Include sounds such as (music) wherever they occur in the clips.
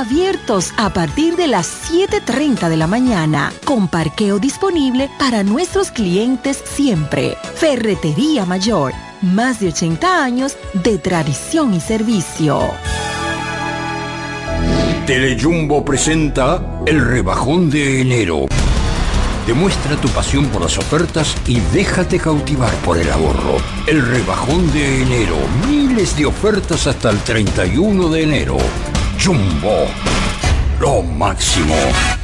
abiertos a partir de las 7.30 de la mañana, con parqueo disponible para nuestros clientes siempre. Ferretería Mayor, más de 80 años de tradición y servicio. Telejumbo presenta el rebajón de enero. Demuestra tu pasión por las ofertas y déjate cautivar por el ahorro. El rebajón de enero. Miles de ofertas hasta el 31 de enero. Jumbo. Lo máximo.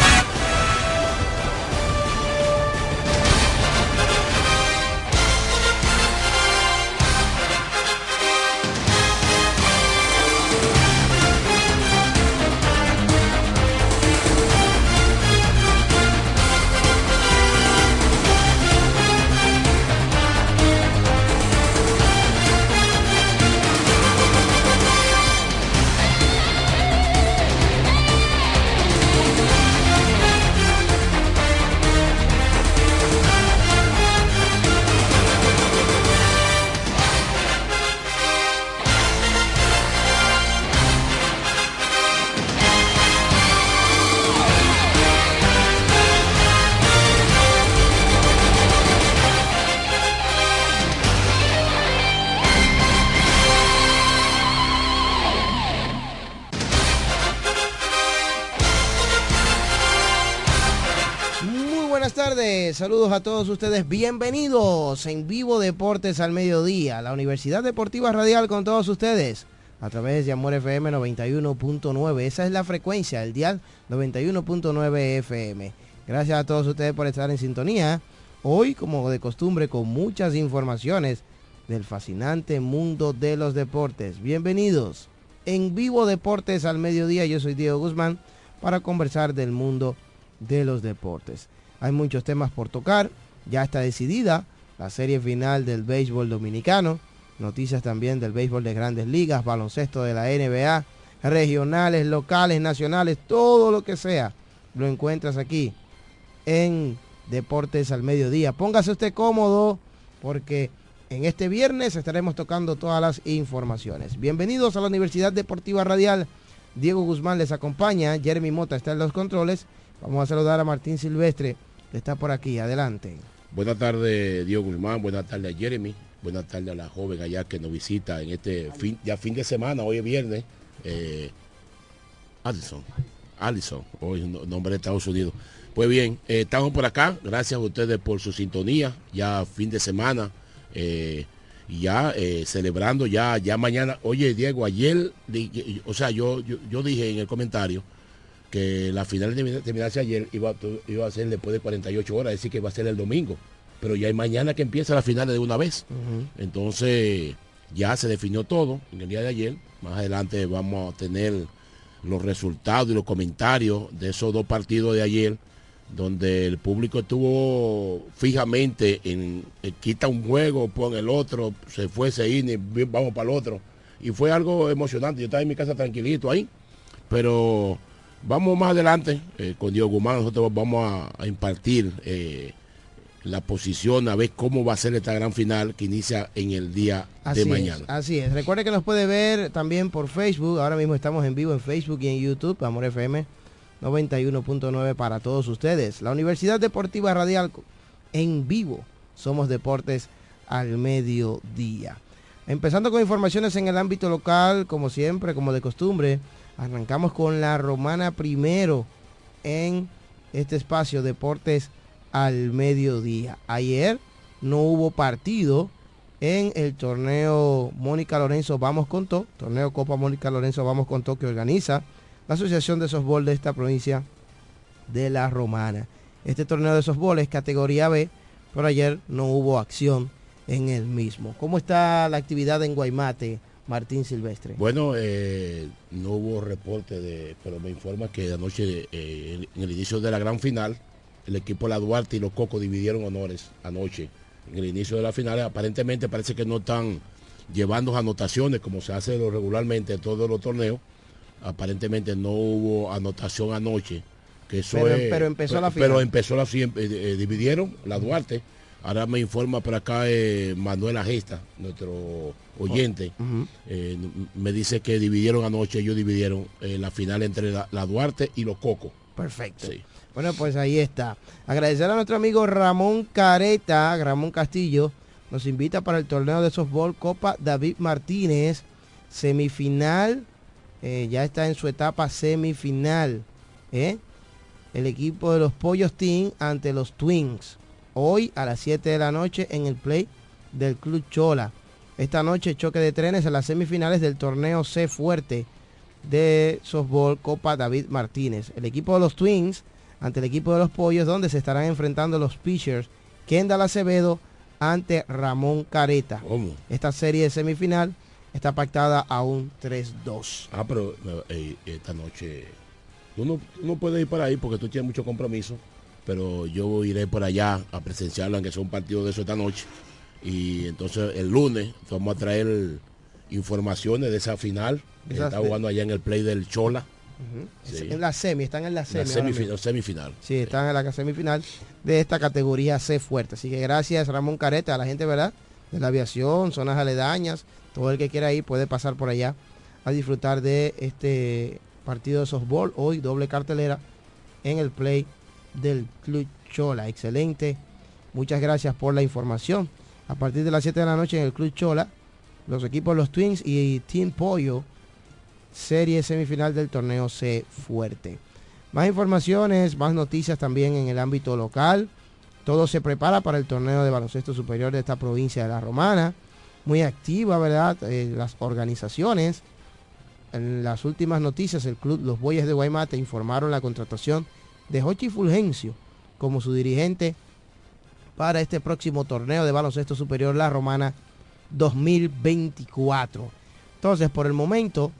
Saludos a todos ustedes, bienvenidos en Vivo Deportes al Mediodía, la Universidad Deportiva Radial con todos ustedes a través de Amor FM 91.9, esa es la frecuencia, el dial 91.9 FM. Gracias a todos ustedes por estar en sintonía, hoy como de costumbre con muchas informaciones del fascinante mundo de los deportes. Bienvenidos en Vivo Deportes al Mediodía, yo soy Diego Guzmán para conversar del mundo de los deportes. Hay muchos temas por tocar, ya está decidida la serie final del béisbol dominicano, noticias también del béisbol de grandes ligas, baloncesto de la NBA, regionales, locales, nacionales, todo lo que sea, lo encuentras aquí en Deportes al Mediodía. Póngase usted cómodo porque en este viernes estaremos tocando todas las informaciones. Bienvenidos a la Universidad Deportiva Radial. Diego Guzmán les acompaña, Jeremy Mota está en los controles. Vamos a saludar a Martín Silvestre, está por aquí. Adelante. Buenas tardes, Diego Guzmán. Buenas tardes a Jeremy. Buenas tardes a la joven allá que nos visita en este fin, ya fin de semana, hoy es viernes. Eh, Allison. Allison, hoy nombre de Estados Unidos. Pues bien, eh, estamos por acá. Gracias a ustedes por su sintonía. Ya fin de semana. Eh, ya eh, celebrando ya, ya mañana. Oye, Diego, ayer, o sea, yo, yo, yo dije en el comentario que la final de terminarse ayer iba, iba a ser después de 48 horas, es decir, que va a ser el domingo. Pero ya es mañana que empieza la final de una vez. Entonces, ya se definió todo en el día de ayer. Más adelante vamos a tener los resultados y los comentarios de esos dos partidos de ayer, donde el público estuvo fijamente en, en quita un juego, pon el otro, se fue ese y vamos para el otro. Y fue algo emocionante. Yo estaba en mi casa tranquilito ahí, pero vamos más adelante eh, con Diego Guzmán, nosotros vamos a, a impartir eh, la posición, a ver cómo va a ser esta gran final que inicia en el día Así de mañana. Es, así es. Recuerde que nos puede ver también por Facebook. Ahora mismo estamos en vivo en Facebook y en YouTube, Amor FM 91.9 para todos ustedes. La Universidad Deportiva Radial en vivo. Somos deportes al mediodía. Empezando con informaciones en el ámbito local, como siempre, como de costumbre, arrancamos con la romana primero en este espacio Deportes al mediodía. Ayer no hubo partido en el torneo Mónica Lorenzo Vamos con Todo, torneo Copa Mónica Lorenzo Vamos con Todo que organiza la Asociación de Softball de esta provincia de La Romana. Este torneo de softball es categoría B, pero ayer no hubo acción en el mismo. ¿Cómo está la actividad en Guaymate, Martín Silvestre? Bueno, eh, no hubo reporte, de, pero me informa que anoche, eh, en el inicio de la gran final, el equipo de la Duarte y los Cocos dividieron honores anoche. En el inicio de la final, aparentemente parece que no están llevando anotaciones como se hace regularmente en todos los torneos. Aparentemente no hubo anotación anoche. Que eso pero, es, pero empezó la final. Pero empezó la eh, eh, dividieron la Duarte. Ahora me informa por acá eh, Manuela Gesta, nuestro oyente. Uh -huh. eh, me dice que dividieron anoche, ellos dividieron eh, la final entre la, la, Duarte y los Cocos. Perfecto. Sí. Bueno, pues ahí está. Agradecer a nuestro amigo Ramón Careta, Ramón Castillo, nos invita para el torneo de softball Copa David Martínez, semifinal, ya está en su etapa semifinal. El equipo de los Pollos Team ante los Twins. Hoy a las 7 de la noche en el play del Club Chola. Esta noche choque de trenes en las semifinales del torneo C Fuerte de softball Copa David Martínez. El equipo de los Twins ante el equipo de los Pollos donde se estarán enfrentando los pitchers Kendall Acevedo ante Ramón Careta. ¿Cómo? Esta serie de semifinal está pactada a un 3-2. Ah, pero eh, esta noche tú no, no puedes ir para ahí porque tú tienes mucho compromiso, pero yo iré por allá a presenciarlo, aunque sea un partido de eso esta noche. Y entonces el lunes vamos a traer informaciones de esa final que está jugando allá en el play del Chola. Uh -huh. sí. En la semi, están en la semi. La semifinal, semifinal. Sí, están en la semifinal de esta categoría C fuerte. Así que gracias Ramón Careta, a la gente, ¿verdad? De la aviación, zonas aledañas. Todo el que quiera ir puede pasar por allá a disfrutar de este partido de softball. Hoy doble cartelera en el play del Club Chola. Excelente. Muchas gracias por la información. A partir de las 7 de la noche en el Club Chola, los equipos Los Twins y Team Pollo serie semifinal del torneo C Fuerte. Más informaciones, más noticias también en el ámbito local. Todo se prepara para el torneo de baloncesto superior de esta provincia de La Romana. Muy activa, ¿verdad? Eh, las organizaciones. En las últimas noticias, el club Los Boyes de Guaymate informaron la contratación Jochi Fulgencio como su dirigente para este próximo torneo de baloncesto superior La Romana 2024. Entonces, por el momento,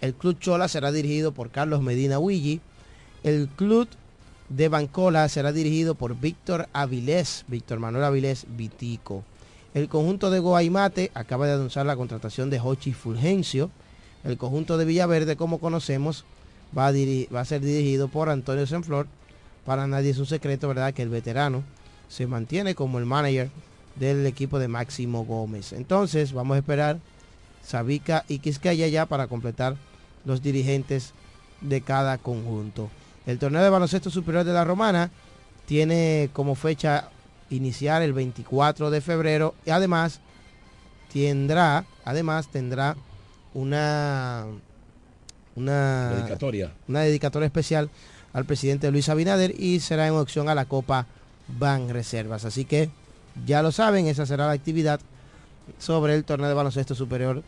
el Club Chola será dirigido por Carlos Medina Huilli. El Club de Bancola será dirigido por Víctor Avilés, Víctor Manuel Avilés Vitico. El conjunto de Guaymate acaba de anunciar la contratación de Jochi Fulgencio. El conjunto de Villaverde, como conocemos, va a, ser dirigido por Antonio Senflor. Para nadie es un secreto, ¿verdad?, que el veterano se mantiene como el manager del equipo de Máximo Gómez. Entonces, vamos a esperar Sabica y Quiscaya ya para completar los dirigentes de cada conjunto. El torneo de baloncesto superior de la Romana tiene como fecha iniciar el 24 de febrero y además tendrá, además tendrá una una dedicatoria. una dedicatoria especial al presidente Luis Abinader y será en opción a la Copa Ban Reservas. Así que ya lo saben, esa será la actividad sobre el torneo de baloncesto superior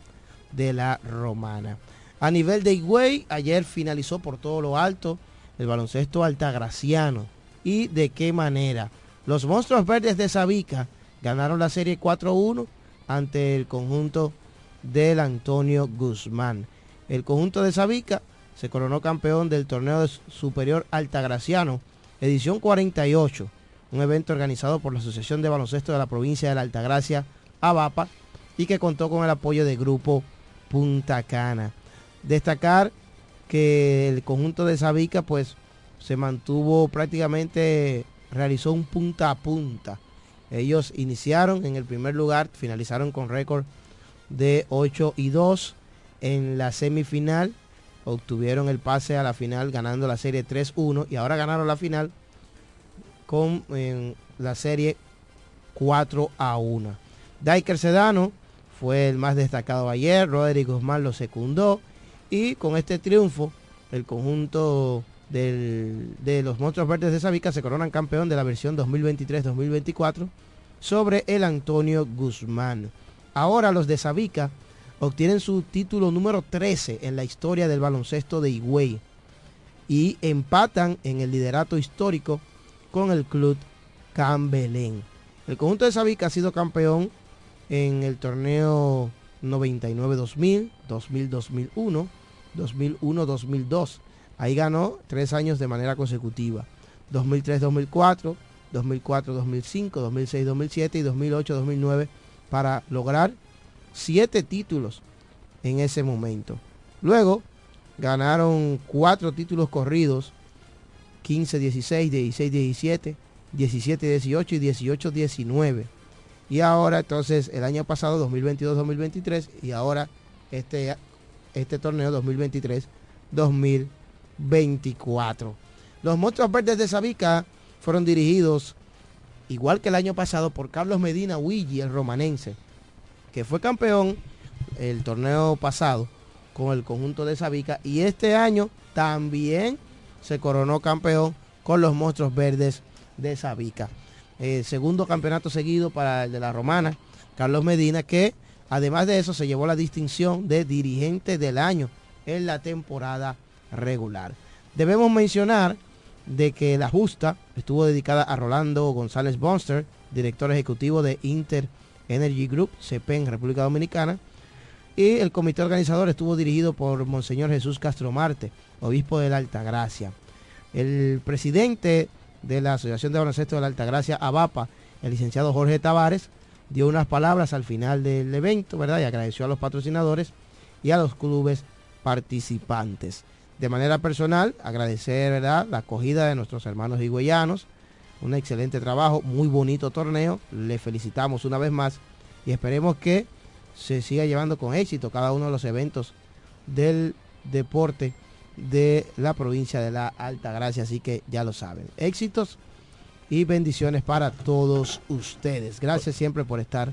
de la Romana. A nivel de Higüey, ayer finalizó por todo lo alto el baloncesto altagraciano. ¿Y de qué manera? Los monstruos verdes de Sabica ganaron la serie 4-1 ante el conjunto del Antonio Guzmán. El conjunto de Sabica se coronó campeón del torneo superior Altagraciano, edición 48, un evento organizado por la Asociación de Baloncesto de la provincia de la Altagracia, ABAPA, y que contó con el apoyo del grupo Punta Cana. Destacar que el conjunto de Sabica pues se mantuvo prácticamente, realizó un punta a punta. Ellos iniciaron en el primer lugar, finalizaron con récord de 8 y 2 en la semifinal. Obtuvieron el pase a la final ganando la serie 3-1 y ahora ganaron la final con la serie 4 a 1. Diker Sedano fue el más destacado ayer, Roderick Guzmán lo secundó y con este triunfo el conjunto de los Monstruos Verdes de Sabica se coronan campeón de la versión 2023-2024 sobre el Antonio Guzmán. Ahora los de Sabica obtienen su título número 13 en la historia del baloncesto de Higüey y empatan en el liderato histórico con el club Cambelén. El conjunto de Sabica ha sido campeón en el torneo 99-2000, 2000-2001, 2001-2002. Ahí ganó tres años de manera consecutiva. 2003-2004, 2004-2005, 2006-2007 y 2008-2009 para lograr siete títulos en ese momento. Luego ganaron cuatro títulos corridos, 15-16, 16-17, 17-18 y 18-19. Y ahora entonces el año pasado, 2022-2023, y ahora este, este torneo 2023-2024. Los Monstruos Verdes de Sabica fueron dirigidos, igual que el año pasado, por Carlos Medina Huigi, el romanense que fue campeón el torneo pasado con el conjunto de Sabica y este año también se coronó campeón con los monstruos verdes de Sabica. segundo campeonato seguido para el de la Romana, Carlos Medina, que además de eso se llevó la distinción de dirigente del año en la temporada regular. Debemos mencionar de que la justa estuvo dedicada a Rolando González Bonster, director ejecutivo de Inter Energy Group, CPEN, República Dominicana. Y el comité organizador estuvo dirigido por Monseñor Jesús Castro Marte, obispo de la Altagracia. El presidente de la Asociación de Baloncesto de la Altagracia, ABAPA, el licenciado Jorge Tavares, dio unas palabras al final del evento, ¿verdad? Y agradeció a los patrocinadores y a los clubes participantes. De manera personal, agradecer, ¿verdad?, la acogida de nuestros hermanos higüeyanos, un excelente trabajo, muy bonito torneo. Le felicitamos una vez más y esperemos que se siga llevando con éxito cada uno de los eventos del deporte de la provincia de la Alta Gracia. Así que ya lo saben. Éxitos y bendiciones para todos ustedes. Gracias siempre por estar,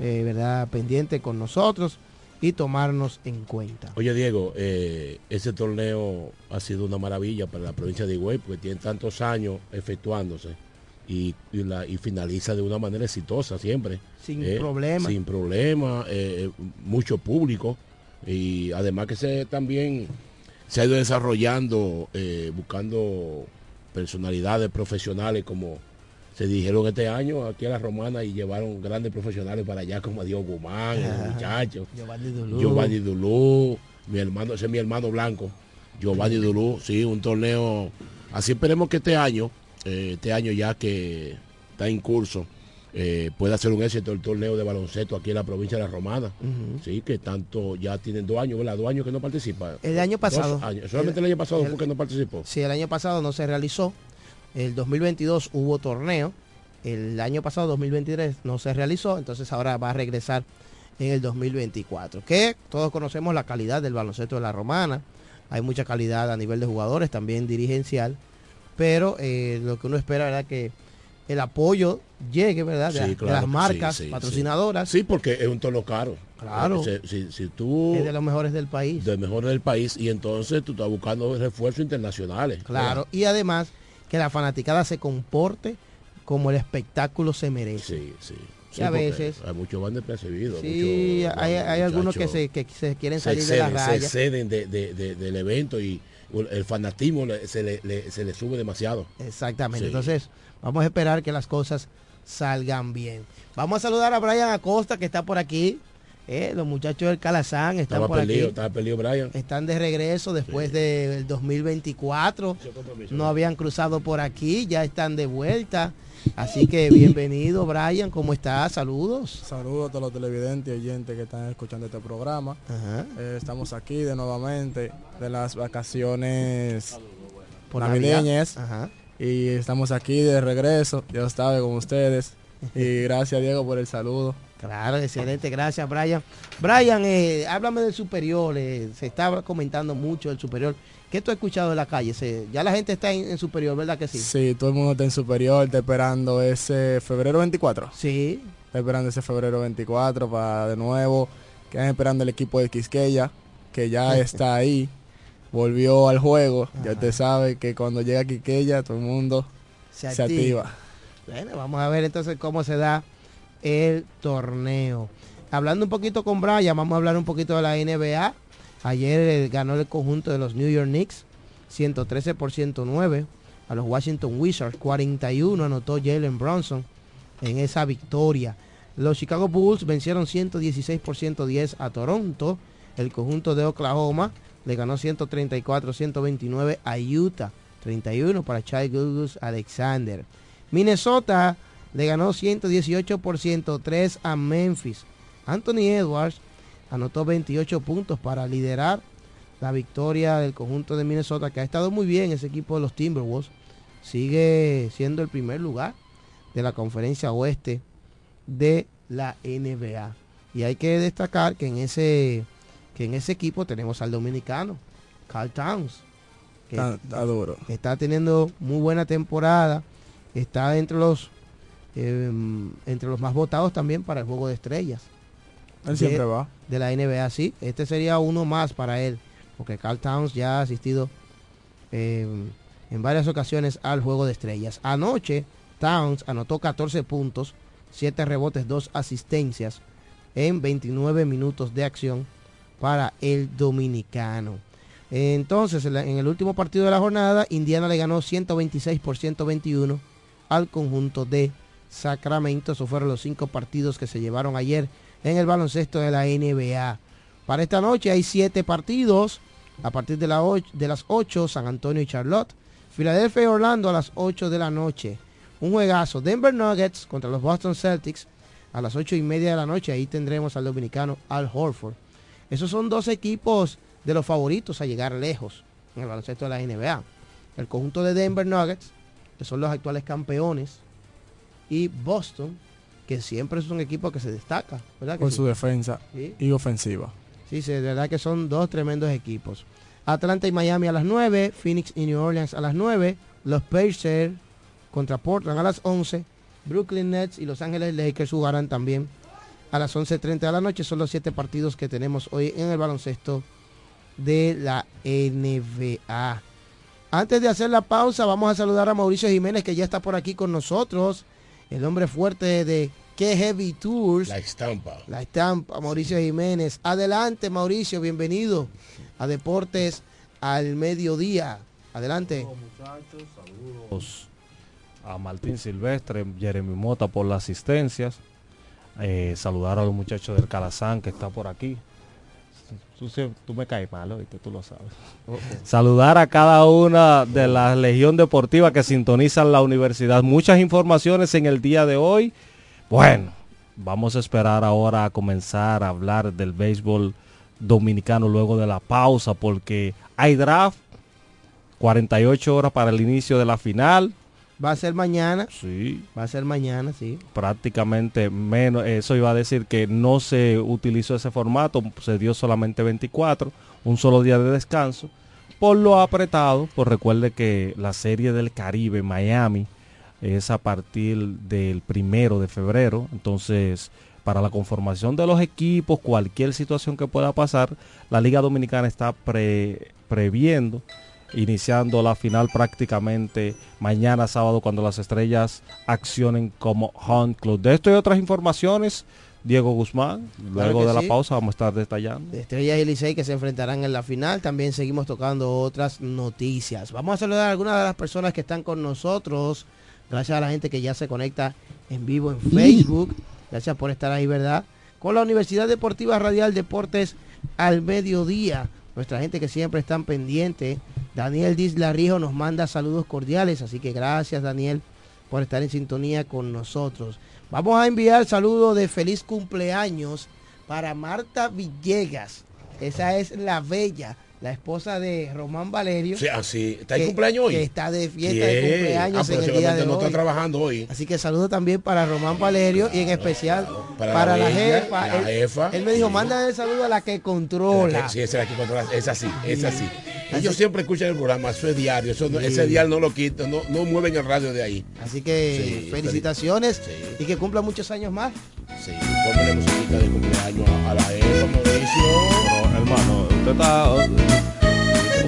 eh, ¿verdad?, pendiente con nosotros y tomarnos en cuenta. Oye Diego, eh, ese torneo ha sido una maravilla para la provincia de Higüey porque tiene tantos años efectuándose y, finaliza de una manera exitosa siempre. Sin eh, problema. Sin problema, eh, mucho público y además que se también se ha ido desarrollando, buscando personalidades profesionales como se dijeron este año aquí a la Romana y llevaron grandes profesionales para allá como a Dios Guzmán, el muchacho, Giovanni Dulú, mi hermano, ese es mi hermano blanco, Giovanni Dulú, sí, un torneo. Así esperemos que este año, eh, este año ya que está en curso, eh, pueda ser un éxito el torneo de baloncesto aquí en la provincia de la Romana. Sí, que tanto ya tienen dos años, ¿verdad? Dos años que no participa. El año pasado. Solamente el, año pasado fue que no participó. Sí, el año pasado no se realizó. El 2022 hubo torneo. El año pasado, 2023, no se realizó. Entonces ahora va a regresar en el 2024. Que todos conocemos la calidad del baloncesto de la romana. Hay mucha calidad a nivel de jugadores, también dirigencial. Pero eh, lo que uno espera, ¿verdad? Que el apoyo llegue, ¿verdad? De, las marcas patrocinadoras. Sí, porque es un torneo caro. Claro. Si, tú... Es de los mejores del país. De los mejores del país. Y entonces tú estás buscando refuerzos internacionales. Claro. Y además que la fanaticada se comporte como el espectáculo se merece. Sí, sí. A veces hay muchos van despercibidos. Sí, hay, hay algunos que se, que se quieren salir de la raya. Se ceden de, del evento y el fanatismo se le, se le sube demasiado. Exactamente. Entonces, vamos a esperar que las cosas salgan bien. Vamos a saludar a Brian Acosta que está por aquí. Eh, los muchachos del Calazán están Estaba por perdido, aquí. estaba perdido Brian. Están de regreso después del 2024. No habían cruzado por aquí, ya están de vuelta. Así que bienvenido, Brian. ¿Cómo estás? Saludos. Saludos a todos los televidentes y oyentes que están escuchando este programa. Eh, estamos aquí de nuevamente de las vacaciones Por navideñas Navidad. Y estamos aquí de regreso, ya sabe, con ustedes. Y gracias Diego por el saludo. Claro, excelente, gracias Brian. Brian, eh, háblame del superior, eh, se está comentando mucho del superior. ¿Qué tú has escuchado en la calle? Se- ya la gente está en, en superior, ¿verdad que sí? Sí, todo el mundo está en superior, está esperando ese febrero 24. Sí. Está esperando ese febrero 24 para de nuevo. Quedan esperando el equipo de Quisqueya, que ya (laughs) está ahí. Volvió al juego. Ya usted sabe que cuando llega Quisqueya todo el mundo Se se, activa. activa. Bueno, vamos a ver entonces cómo se da el torneo. Hablando un poquito con Brian, vamos a hablar un poquito de la NBA. Ayer eh, ganó el conjunto de los New York Knicks 113 por 109 a los Washington Wizards. 41 anotó Jalen Bronson en esa victoria. Los Chicago Bulls vencieron 116 por 110 a Toronto. El conjunto de Oklahoma le ganó 134-129 a Utah. 31 para Chai Gilgeous Alexander. Minnesota le ganó 118 por 103 a Memphis. Anthony Edwards anotó 28 puntos para liderar la victoria del conjunto de Minnesota, que ha estado muy bien ese equipo de los Timberwolves. Sigue siendo el primer lugar de la conferencia oeste de la NBA. Y hay que destacar que en ese, que en ese equipo tenemos al dominicano, Carl Towns. que Está, teniendo muy buena temporada. Está entre los eh, entre los más votados también para el juego de estrellas Él de- siempre va. de la NBA. Sí, este sería uno más para él, porque Carl Towns ya ha asistido eh, en varias ocasiones al juego de estrellas. Anoche Towns anotó 14 puntos, 7 rebotes, 2 asistencias en 29 minutos de acción para el dominicano. Entonces, en el último partido de la jornada, Indiana le ganó 126 por 121 al conjunto de Sacramento. Esos fueron los cinco partidos que se llevaron ayer en el baloncesto de la NBA. Para esta noche hay siete partidos. A partir de, la och- de las 8, San Antonio y Charlotte. Filadelfia y Orlando a las 8 de la noche. Un juegazo. Denver Nuggets contra los Boston Celtics a las 8 y media de la noche. Ahí tendremos al dominicano Al Horford. Esos son dos equipos de los favoritos a llegar lejos en el baloncesto de la NBA. El conjunto de Denver Nuggets, que son los actuales campeones, y Boston, que siempre es un equipo que se destaca, ¿verdad? Con sí? su defensa Sí. y ofensiva. Sí, sí, de verdad que son dos tremendos equipos. Atlanta y Miami a las 9, Phoenix y New Orleans a las 9, los Pacers contra Portland a las 11, Brooklyn Nets y Los Ángeles Lakers jugarán también a las 11.30 de la noche. Son los siete partidos que tenemos hoy en el baloncesto de la NBA. Antes de hacer la pausa, vamos a saludar a Mauricio Jiménez, que ya está por aquí con nosotros, el hombre fuerte de Que Heavy Tours. La estampa. La estampa, Mauricio Jiménez. Adelante, Mauricio, bienvenido a Deportes al Mediodía. Adelante. Saludos a Martín Silvestre, Jeremy Mota por las asistencias. Eh, saludar a los muchachos del Calazán que está por aquí. Tú, me caes mal, tú lo sabes. Saludar a cada una de la Legión Deportiva que sintonizan la universidad. Muchas informaciones en el día de hoy. Bueno, vamos a esperar ahora a comenzar a hablar del béisbol dominicano luego de la pausa porque hay draft 48 horas para el inicio de la final. Va a ser mañana. Sí. Va a ser mañana, sí. Prácticamente menos, eso iba a decir que no se utilizó ese formato, se dio solamente 24, un solo día de descanso. Por lo apretado, pues recuerde que la serie del Caribe, Miami, es a partir del primero de febrero. Entonces, para la conformación de los equipos, cualquier situación que pueda pasar, la Liga Dominicana está pre- previendo iniciando la final prácticamente mañana sábado cuando las estrellas accionen como Hunt Club. De esto y otras informaciones, Diego Guzmán, luego de la pausa vamos a estar detallando. De Estrellas y Licey que se enfrentarán en la final. También seguimos tocando otras noticias. Vamos a saludar a algunas de las personas que están con nosotros. Gracias a la gente que ya se conecta en vivo en Facebook. Gracias por estar ahí, ¿verdad? Con la Universidad Deportiva Radial Deportes al mediodía. Nuestra gente que siempre están pendientes. Daniel Dislarrijo nos manda saludos cordiales, así que gracias Daniel por estar en sintonía con nosotros. Vamos a enviar saludos de feliz cumpleaños para Marta Villegas. Esa es la bella la esposa de Román Valerio. Sí, así. ¿Está de cumpleaños hoy? Que está de fiesta de cumpleaños ah, en el día de no hoy. está trabajando hoy. Así que saludo también para Román Valerio y en especial para, la, jefa. La él, jefa. Él me dijo, manda el saludo a la que controla. Sí, esa es la que controla. Es así, es así. Ellos siempre escuchan el programa, eso es diario. Eso no, Ese diario no lo quitan, no, no mueven el radio de ahí. Así que felicitaciones y que cumpla muchos años más. Sí, ponle musiquita de cumpleaños a la jefa, Mauricio. Pero, hermano, usted está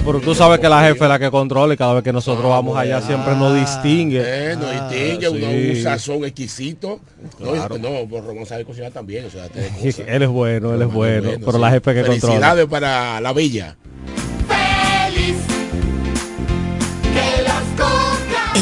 pero tú sabes que la jefe es la que controla y cada vez que nosotros ah, vamos allá siempre nos distingue. Eh, nos ah, distingue, un sazón exquisito. Claro. No, no Román sabe cocinar también. O sea, (laughs) él es bueno, él es bueno, pero la jefe que controla. Felicidades para la villa.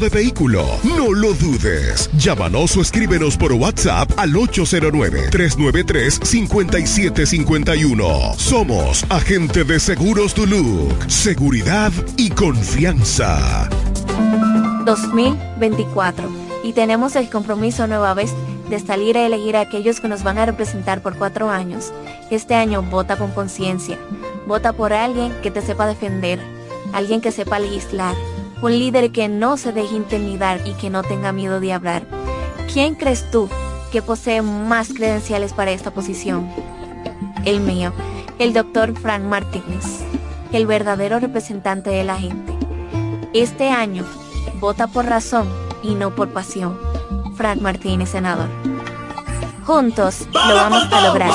de vehículo. No lo dudes. Llámanos o escríbenos por WhatsApp al 809-393-5751. Somos Agente de Seguros Duluc. Seguridad y confianza. 2024. Y tenemos el compromiso nueva vez de salir a elegir a aquellos que nos van a representar por cuatro años. Este año vota con conciencia. Vota por alguien que te sepa defender, alguien que sepa legislar un líder que no se deje intimidar y que no tenga miedo de hablar. ¿Quién crees tú que posee más credenciales para esta posición? El mío, el doctor Frank Martínez, el verdadero representante de la gente. Este año, vota por razón y no por pasión. Frank Martínez, senador. Juntos lo vamos a lograr.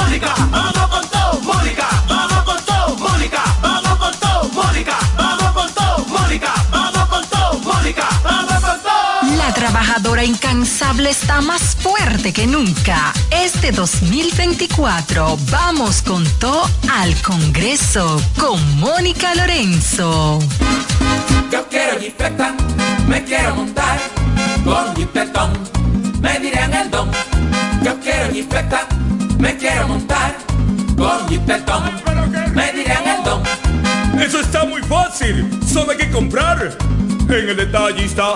Trabajadora incansable está más fuerte que nunca. Este 2024 vamos con todo al Congreso con Mónica Lorenzo. Yo quiero jipeta, me quiero montar con jipetón, me dirán el don. Yo quiero jipeta, me quiero montar con jipetón, me dirán el don. Eso está muy fácil, solo hay que comprar en el detallista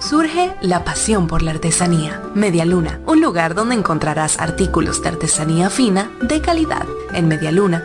Surge la pasión por la artesanía. Media Luna, un lugar donde encontrarás artículos de artesanía fina de calidad. En Media Luna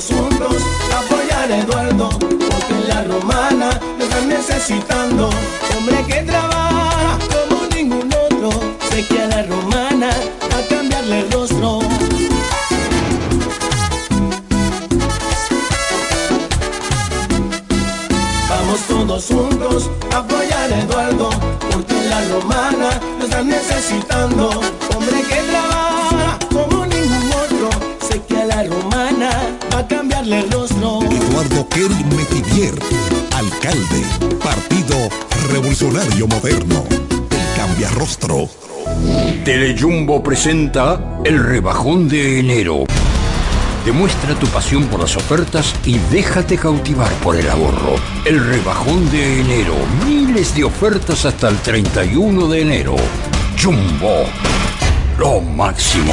Todos juntos apoyar a Eduardo, porque la romana lo están necesitando, hombre que trabaja como ningún otro, sé que a la romana a cambiarle el rostro. Vamos todos juntos a apoyar a Eduardo, porque la romana lo están necesitando. Hombre que trabaja cambiarle el rostro. Eduardo Kerry Metivier, alcalde, Partido Revolucionario Moderno, el cambia rostro. Telejumbo presenta el rebajón de enero. Demuestra tu pasión por las ofertas y déjate cautivar por el ahorro. El rebajón de enero. Miles de ofertas hasta el 31 de enero. Jumbo. Lo máximo.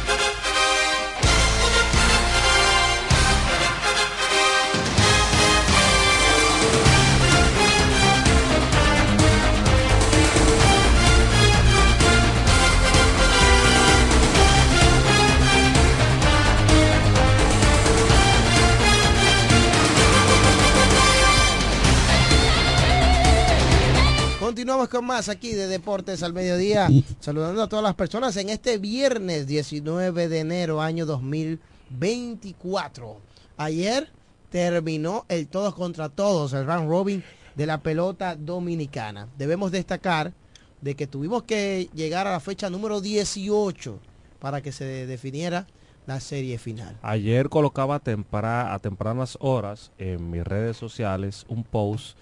Más aquí de Deportes al Mediodía, saludando a todas las personas en este viernes 19 de enero año 2024. Ayer terminó el todos contra todos, el round robin de la pelota dominicana. Debemos destacar de que tuvimos que llegar a la fecha número 18 para que se definiera la serie final. Ayer colocaba tempra- a tempranas horas en mis redes sociales un post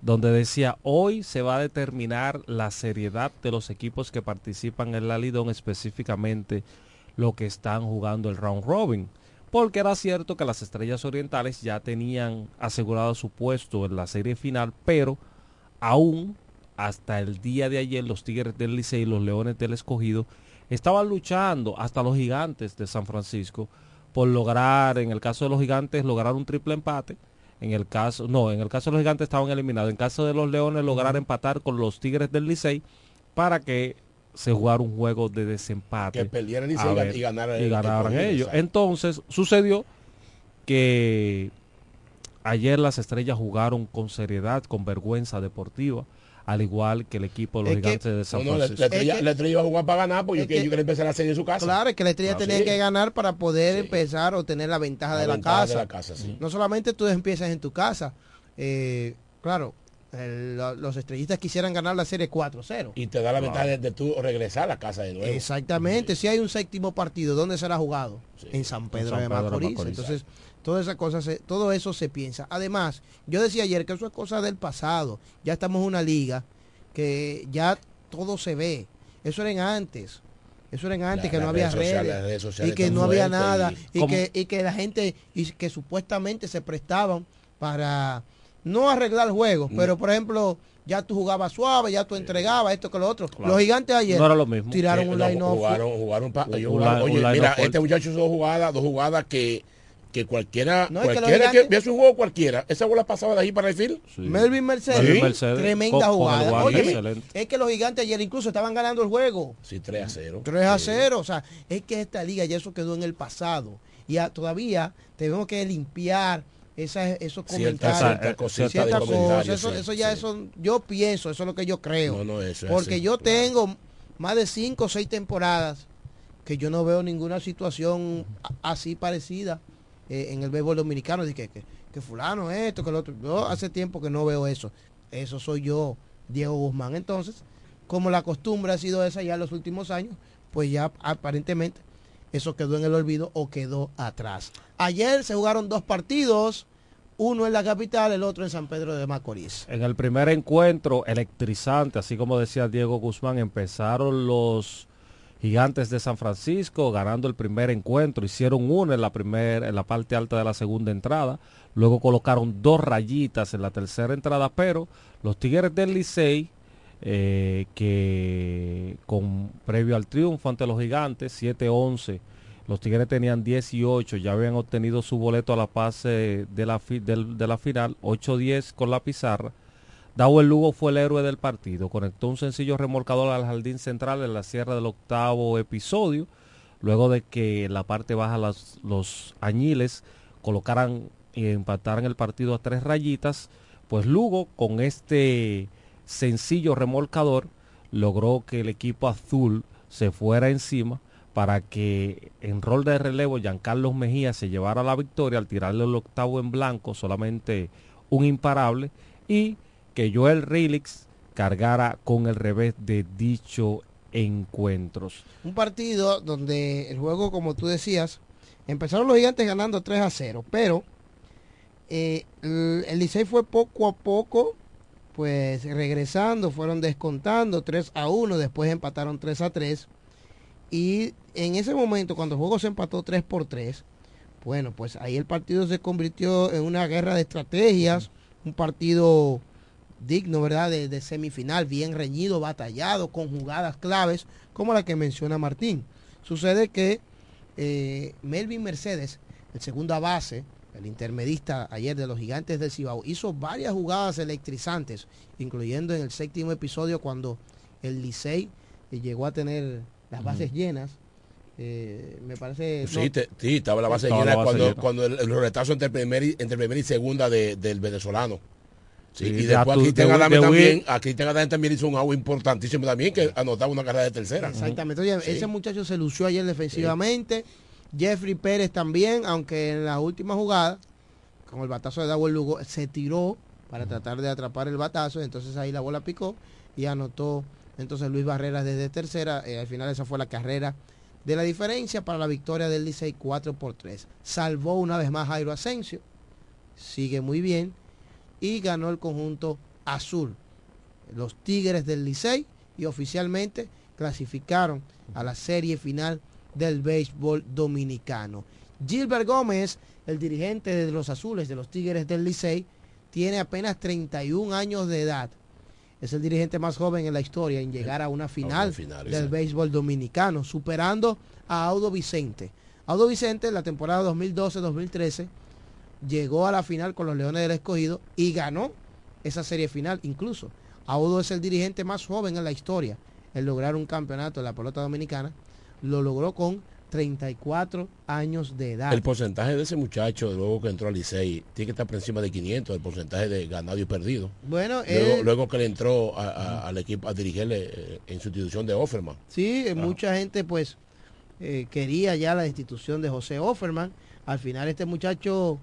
donde decía hoy se va a determinar la seriedad de los equipos que participan en la Lidón, específicamente lo que están jugando el round robin. Porque era cierto que las estrellas orientales ya tenían asegurado su puesto en la serie final, pero aún hasta el día de ayer los Tigres del Licey y los Leones del Escogido estaban luchando hasta los gigantes de San Francisco por lograr, en el caso de los gigantes, lograr un triple empate. En el caso, no, en el caso de los gigantes estaban eliminados. En el caso de los leones, lograr empatar con los tigres del Licey para que se jugara un juego de desempate. Que perdiera el Licey y ver, y ganara el y ganaran escogido, ellos. Entonces, sucedió que ayer las estrellas jugaron con seriedad, con vergüenza deportiva, al igual que el equipo de los Es que- gigantes de San No, no, la, Francisco. la estrella, Es que- la estrella iba a jugar para ganar porque yo, que- yo quería empezar la serie en su casa. Claro, es que la estrella Ah, tenía sí. que ganar para poder empezar o tener la ventaja, La de, la ventaja de casa. la casa, sí. No solamente tú empiezas en tu casa. eh, claro, el- los estrellistas quisieran ganar la serie 4-0. Y te da la ventaja de, de tú regresar a la casa de nuevo. Exactamente, si hay un séptimo partido, ¿dónde será jugado? En San Pedro, San de, Pedro de Macorís. Macorís. Entonces, todas esas cosas, se- todo eso se piensa. Además, yo decía ayer que eso es cosa del pasado. Ya estamos en una liga que ya todo se ve. Eso era en antes. Eso era en antes, La- que no había redes sociales, redes, y que no había nada y- que, y que la gente y que supuestamente se prestaban para no arreglar juegos, pero por ejemplo ya tú jugabas suave, ya tú entregabas esto que lo otro. Claro. Los gigantes ayer No era lo mismo. tiraron Eh, un no, line off. jugaron, jugaron, pa- ellos Un jugaron- line- oye, un line mira, este muchacho hizo dos jugadas, dos jugadas que, que cualquiera, No, es que cualquiera que, vea su juego cualquiera, esa bola pasaba de ahí para el field. Melvin Mercedes, tremenda con- jugada. es que los gigantes ayer incluso estaban ganando el juego. Sí, 3 a 0. 3 a 0. O sea, es que esta liga ya eso quedó en el pasado. Y a- todavía tenemos que limpiar esa- esos Cierta- comentarios. cierta cosita comentarios, cosas. Eso, sí, eso ya, sí. eso, yo pienso, eso es lo que yo creo. No, no, eso es Porque así, yo claro. tengo más de 5 o 6 temporadas que yo no veo ninguna situación así parecida eh, en el béisbol dominicano. De que, que, que fulano esto, que lo otro. Yo hace tiempo que no veo eso. Eso soy yo, Diego Guzmán. Entonces, como la costumbre ha sido esa ya en los últimos años, pues ya aparentemente eso quedó en el olvido o quedó atrás. Ayer se jugaron dos partidos, uno en la capital, el otro en San Pedro de Macorís. En el primer encuentro electrizante, así como decía Diego Guzmán, empezaron los gigantes de San Francisco ganando el primer encuentro. Hicieron uno en la, primer, en la parte alta de la segunda entrada. Luego colocaron dos rayitas en la tercera entrada, pero los Tigres del Licey, eh, que con previo al triunfo ante los gigantes, 7-11, los Tigres tenían 18, ya habían obtenido su boleto a la fase de la, fi- de la final, 8-10 con la pizarra. Dawel Lugo fue el héroe del partido, conectó un sencillo remolcador al jardín central en la sierra del octavo episodio, luego de que en la parte baja los añiles colocaran y empataran el partido a tres rayitas, pues Lugo con este sencillo remolcador logró que el equipo azul se fuera encima para que en rol de relevo Giancarlos Mejía se llevara la victoria al tirarle el octavo en blanco, solamente un imparable, y que Joel Rilix cargara con el revés de dicho encuentros. Un partido donde el juego, como tú decías, empezaron los gigantes ganando 3 a 0, pero eh, el, el fue poco a poco, pues regresando, fueron descontando 3 a 1, después empataron 3 a 3. Y en ese momento, cuando el juego se empató 3 por 3, bueno, pues ahí el partido se convirtió en una guerra de estrategias, un partido digno, ¿verdad? De, de semifinal, bien reñido, batallado, con jugadas claves, como la que menciona Martín. Sucede que eh, Melvin Mercedes, el segunda base, el intermedista ayer de los gigantes del Cibao, hizo varias jugadas electrizantes, incluyendo en el séptimo episodio cuando el Licey eh, llegó a tener las bases llenas. Eh, me parece... Sí, no- te- sí, estaba la base Estaba llena la base cuando, llena. cuando el, el roletazo entre primera y, entre primera y segunda de- del venezolano. Sí, y después aquí de- Adame también, aquí también hizo un agua importantísimo también que anotaba una carrera de tercera. Exactamente. Oye, Sí. ese muchacho se lució ayer defensivamente. Jeffrey Pérez también, aunque en la última jugada, con el batazo de Dawel Lugo, se tiró para tratar de atrapar el batazo. Entonces ahí la bola picó y anotó entonces Luis Barreras desde tercera. Eh, al final esa fue la carrera de la diferencia para la victoria del Licey 4 por 3. Salvó una vez más Jairo Asensio. Sigue muy bien. Y ganó el conjunto azul los Tigres del Licey y oficialmente clasificaron a la serie final del béisbol dominicano. Gilbert Gómez, el dirigente de los azules de los Tigres del Licey, tiene apenas 31 años de edad. Es el dirigente más joven en la historia en llegar a una final, final, del sí. béisbol dominicano, superando a Audo Vicente. Audo Vicente en la temporada 2012-2013 llegó a la final con los Leones del Escogido y ganó esa serie final incluso. Audo es el dirigente más joven en la historia en lograr un campeonato de la pelota dominicana. Lo logró con 34 años de edad. El porcentaje de ese muchacho, luego que entró al Licey, tiene que estar por encima de 500, el porcentaje de ganado y perdido. Bueno, Luego, él- luego que le entró a- a- al equipo a dirigirle eh, en sustitución de Offerman. Sí, eh, mucha gente pues eh, quería ya la institución de José Offerman. Al final este muchacho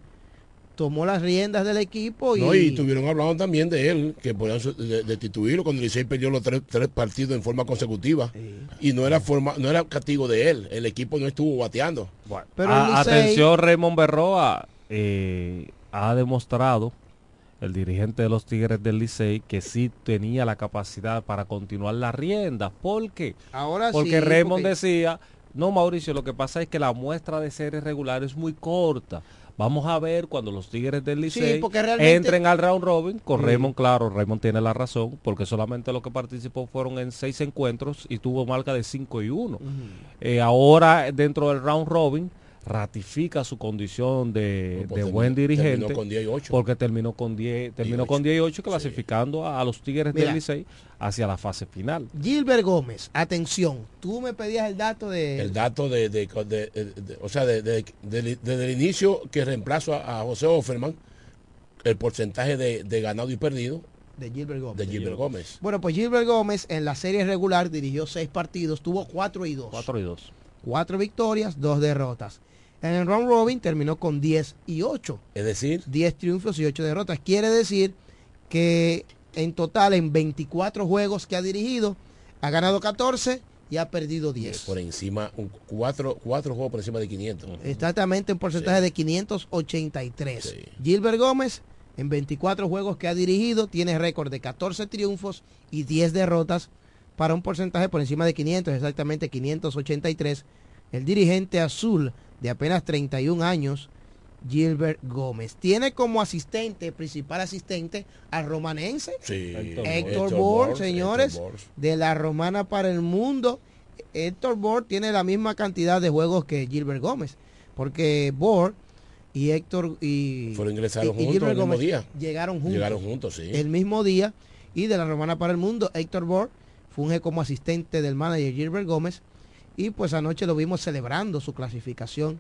tomó las riendas del equipo y, No, y estuvieron hablando también de él, que podían destituirlo cuando el Licey perdió los tres, tres partidos en forma consecutiva. Y no era forma, no era castigo de él, el equipo no estuvo bateando. Pero A- el Licey- atención, Raymond Berroa eh, ha demostrado, el dirigente de los Tigres del Licey, que sí tenía la capacidad para continuar las riendas. ¿Por qué? Ahora porque sí, Raymond porque- decía, no Mauricio, lo que pasa es que la muestra de series regulares es muy corta. Vamos a ver cuando los Tigres del Licey porque realmente- entren al round robin. Con Sí. Raymond, claro, Raymond tiene la razón, porque solamente lo que participó fueron en seis encuentros y tuvo marca de 5 y 1. Eh, ahora dentro del round robin ratifica su condición de, No, pues de terminó- buen dirigente terminó con 10 y 8. porque terminó con 10 terminó con 10 y 8 clasificando a, a los Tigres Mira. del Licey hacia la fase final. Gilbert Gómez, atención, tú me pedías el dato de... El dato de, de- de- de- de- o sea, de- de- de- desde el inicio que reemplazo a, a José Offerman, el porcentaje de, de ganado y perdido de Gilbert Gómez. de Gilbert Gómez. Bueno, pues Gilbert Gómez en la serie regular dirigió seis partidos, tuvo 4 y 2. 4 y 2. Cuatro victorias, dos derrotas. En el round robin terminó con 10 y 8. Es decir, 10 triunfos y 8 derrotas. Quiere decir que en total en 24 juegos que ha dirigido, ha ganado 14 y ha perdido 10. por encima, un, cuatro, cuatro juegos por encima de 500. Exactamente un porcentaje de 583. Gilbert Gómez, en 24 juegos que ha dirigido, tiene récord de 14 triunfos y 10 derrotas para un porcentaje por encima de 500, exactamente 583. El dirigente azul de apenas 31 años, Gilbert Gómez. Tiene como asistente, principal asistente, al romanense, Sí, Héctor, Héctor Bor, Bor, señores, Héctor de la Romana para el Mundo. Héctor Bor tiene la misma cantidad de juegos que Gilbert Gómez, porque Bor y Héctor y, Fueron ingresados y- y juntos el mismo Gómez día. llegaron juntos. Llegaron juntos, sí. El mismo día y de la Romana para el Mundo, Héctor Bor funge como asistente del manager Gilbert Gómez y pues anoche lo vimos celebrando su clasificación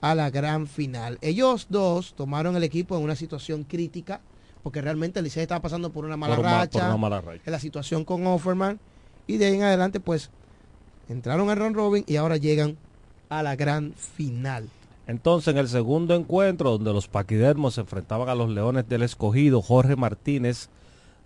a la gran final. Ellos dos tomaron el equipo en una situación crítica porque realmente el Licey estaba pasando por una mala Por racha, por una mala racha. en la situación con Offerman y de ahí en adelante pues entraron al round robin y ahora llegan a la gran final. Entonces, en el segundo encuentro, donde los paquidermos se enfrentaban a los Leones del Escogido, Jorge Martínez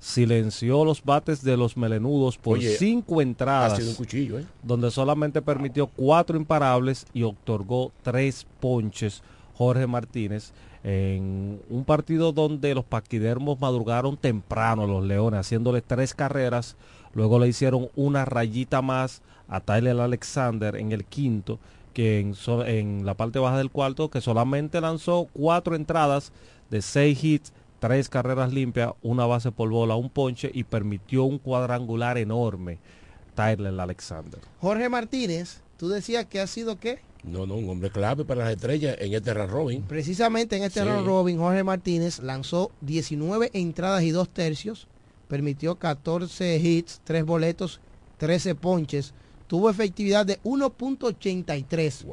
silenció los bates de los melenudos por Oye, cinco entradas, ha sido un cuchillo, ¿eh? donde solamente permitió cuatro imparables y otorgó tres ponches Jorge Martínez en un partido donde los paquidermos madrugaron temprano a los Leones, haciéndole tres carreras, luego le hicieron una rayita más a Tyler Alexander en el quinto, que en, so- en la parte baja del cuarto, que solamente lanzó cuatro entradas de seis hits, tres carreras limpias, una base por bola, un ponche y permitió un cuadrangular enorme. Tyler Alexander. Jorge Martínez, tú decías que ha sido qué? No, no, un hombre clave para las estrellas en este round robin. Precisamente en este Sí. round robin, Jorge Martínez lanzó 19 entradas y dos tercios, permitió 14 hits, 3 boletos, 13 ponches, tuvo efectividad de 1.83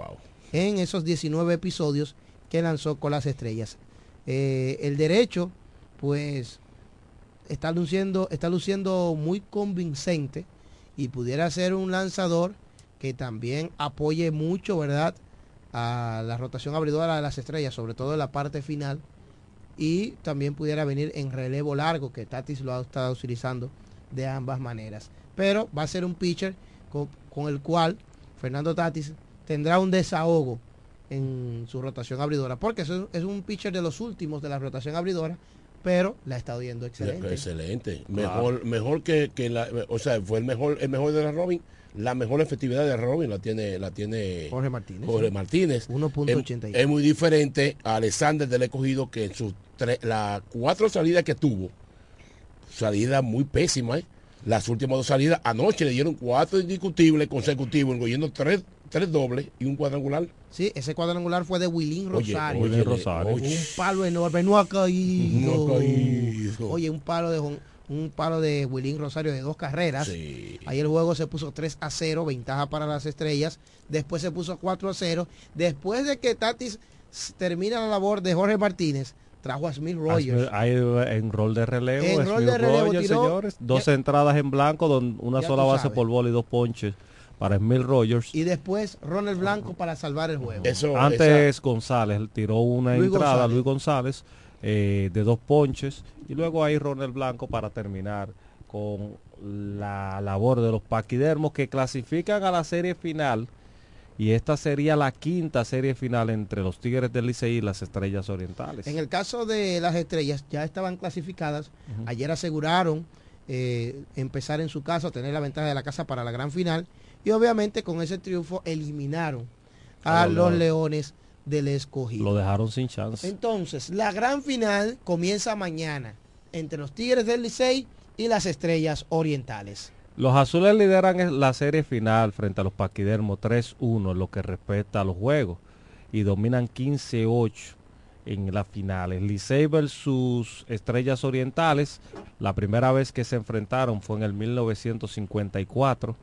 en esos 19 episodios que lanzó con las estrellas. Eh, el derecho, pues, está luciendo, está luciendo muy convincente y pudiera ser un lanzador que también apoye mucho, ¿verdad? A la rotación abridora de las estrellas, sobre todo en la parte final. Y también pudiera venir en relevo largo, que Tatis lo ha estado utilizando de ambas maneras. Pero va a ser un pitcher con, con el cual Fernando Tatis tendrá un desahogo en su rotación abridora. Porque es un, es un pitcher de los últimos de la rotación abridora, pero la ha estado yendo excelente. Excelente. Claro. Mejor, mejor que, que la, o sea, fue el mejor, el mejor de la Robin. La mejor efectividad de Robin la tiene, la tiene Jorge Martínez. Jorge. Martínez. 1.83. Es, es muy diferente a Alexander del escogido que en sus tres, las cuatro salidas que tuvo, salida muy pésima, ¿eh? Las últimas dos salidas, anoche le dieron cuatro indiscutibles consecutivos, incluyendo tres, tres dobles y un cuadrangular. Sí, ese cuadrangular fue de Willín Oye, Rosario. Willín Rosario. Un palo enorme, no ha caído. No ha caído. Oye, un palo de un, palo de Willín Rosario de dos carreras. Ahí el juego se puso 3 a 0, ventaja para las estrellas. Después se puso 4 a 0. Después de que Tatis termina la labor de Jorge Martínez, trajo a Smith Rogers. Hay en rol de relevo, En rol Smith de relevo Rogers, tiró- señores. Dos entradas en blanco, don- una sola base sabes. por bola y dos ponches para Emil Rogers. Y después Ronald Blanco para salvar el juego. Antes González tiró una Luis entrada, González. Luis González, eh, de dos ponches. Y luego ahí Ronald Blanco para terminar con la labor de los paquidermos que clasifican a la serie final. Y esta sería la quinta serie final entre los Tigres del Licey y las Estrellas Orientales. En el caso de las estrellas, ya estaban clasificadas. Ayer aseguraron eh, empezar en su casa, tener la ventaja de la casa para la gran final. Y obviamente con ese triunfo eliminaron a los. Leones del Escogido. Lo dejaron sin chance. Entonces, la gran final comienza mañana entre los Tigres del Licey y las Estrellas Orientales. Los azules lideran la serie final frente a los paquidermos 3-1 en lo que respecta a los juegos y dominan 15-8 en las finales. Licey versus Estrellas Orientales, la primera vez que se enfrentaron fue en el 1954.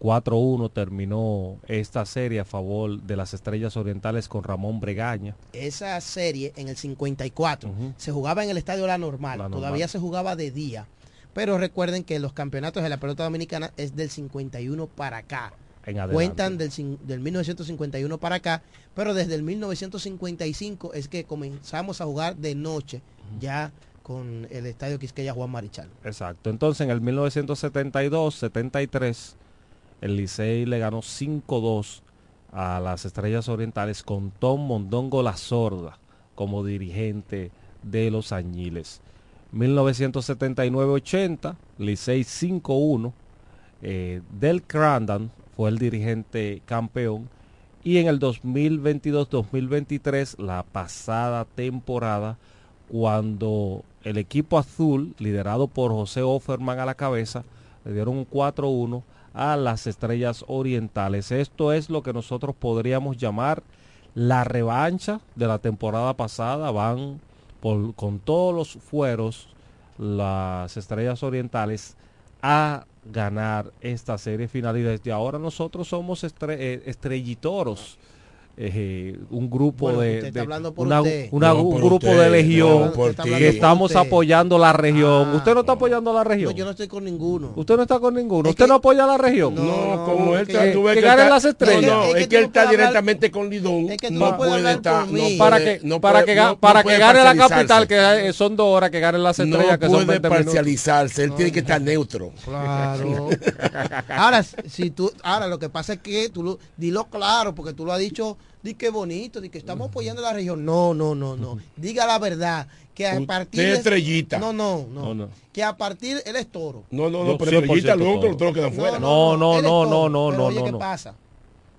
4-1 terminó esta serie a favor de las Estrellas Orientales con Ramón Bregaña. Esa serie en el 54 se jugaba en el estadio La Normal, La Normal. todavía se jugaba de día. Pero recuerden que los campeonatos de la pelota dominicana es del 51 para acá. En. Cuentan del, del 1951 para acá, pero desde el 1955 es que comenzamos a jugar de noche ya con el estadio Quisqueya Juan Marichal. Exacto. Entonces en el 1972-73 el Licey le ganó 5-2 a las Estrellas Orientales con Tom Mondongo La Sorda como dirigente de los Añiles. 1979-80 Licey 5-1 eh, Del Crandon fue el dirigente campeón y en el 2022-2023 la pasada temporada cuando el equipo azul liderado por José Offerman a la cabeza le dieron un 4-1 a las estrellas orientales. Esto es lo que nosotros podríamos llamar la revancha de la temporada pasada. Van con todos los fueros las estrellas orientales a ganar esta serie final y desde ahora nosotros somos eh, estrellitoros. Eh, un grupo Bueno, de, usted está de- hablando por una- usted. una- No, un por grupo usted, de legión no, que estamos apoyando la región. ¿Usted no está apoyando la región? No, yo no estoy con ninguno. ¿Usted no está con ninguno? ¿Usted no apoya a la región? No, como él que, está, tú ves que que las estrellas. No, no, es que él está directamente con Lidón. que tú no puede estar, para que, no para que, para que gane la capital, que eh, son dos horas que ganen las estrellas, que son puede 20 minutos. parcializarse, él tiene que estar neutro. Claro. (laughs) ahora, si tú, ahora lo que pasa es que tú lo, dilo claro, porque tú lo has dicho, di que bonito, di que estamos apoyando a la región. No, no, no, no. Diga la verdad, que a partir de- estrellita. No, no, no, No. Que a partir él es toro. No, no, no, pero 100% estrellita, luego los toros quedan fuera. No, no, no, no, no, no, oye, no, ¿qué no. pasa?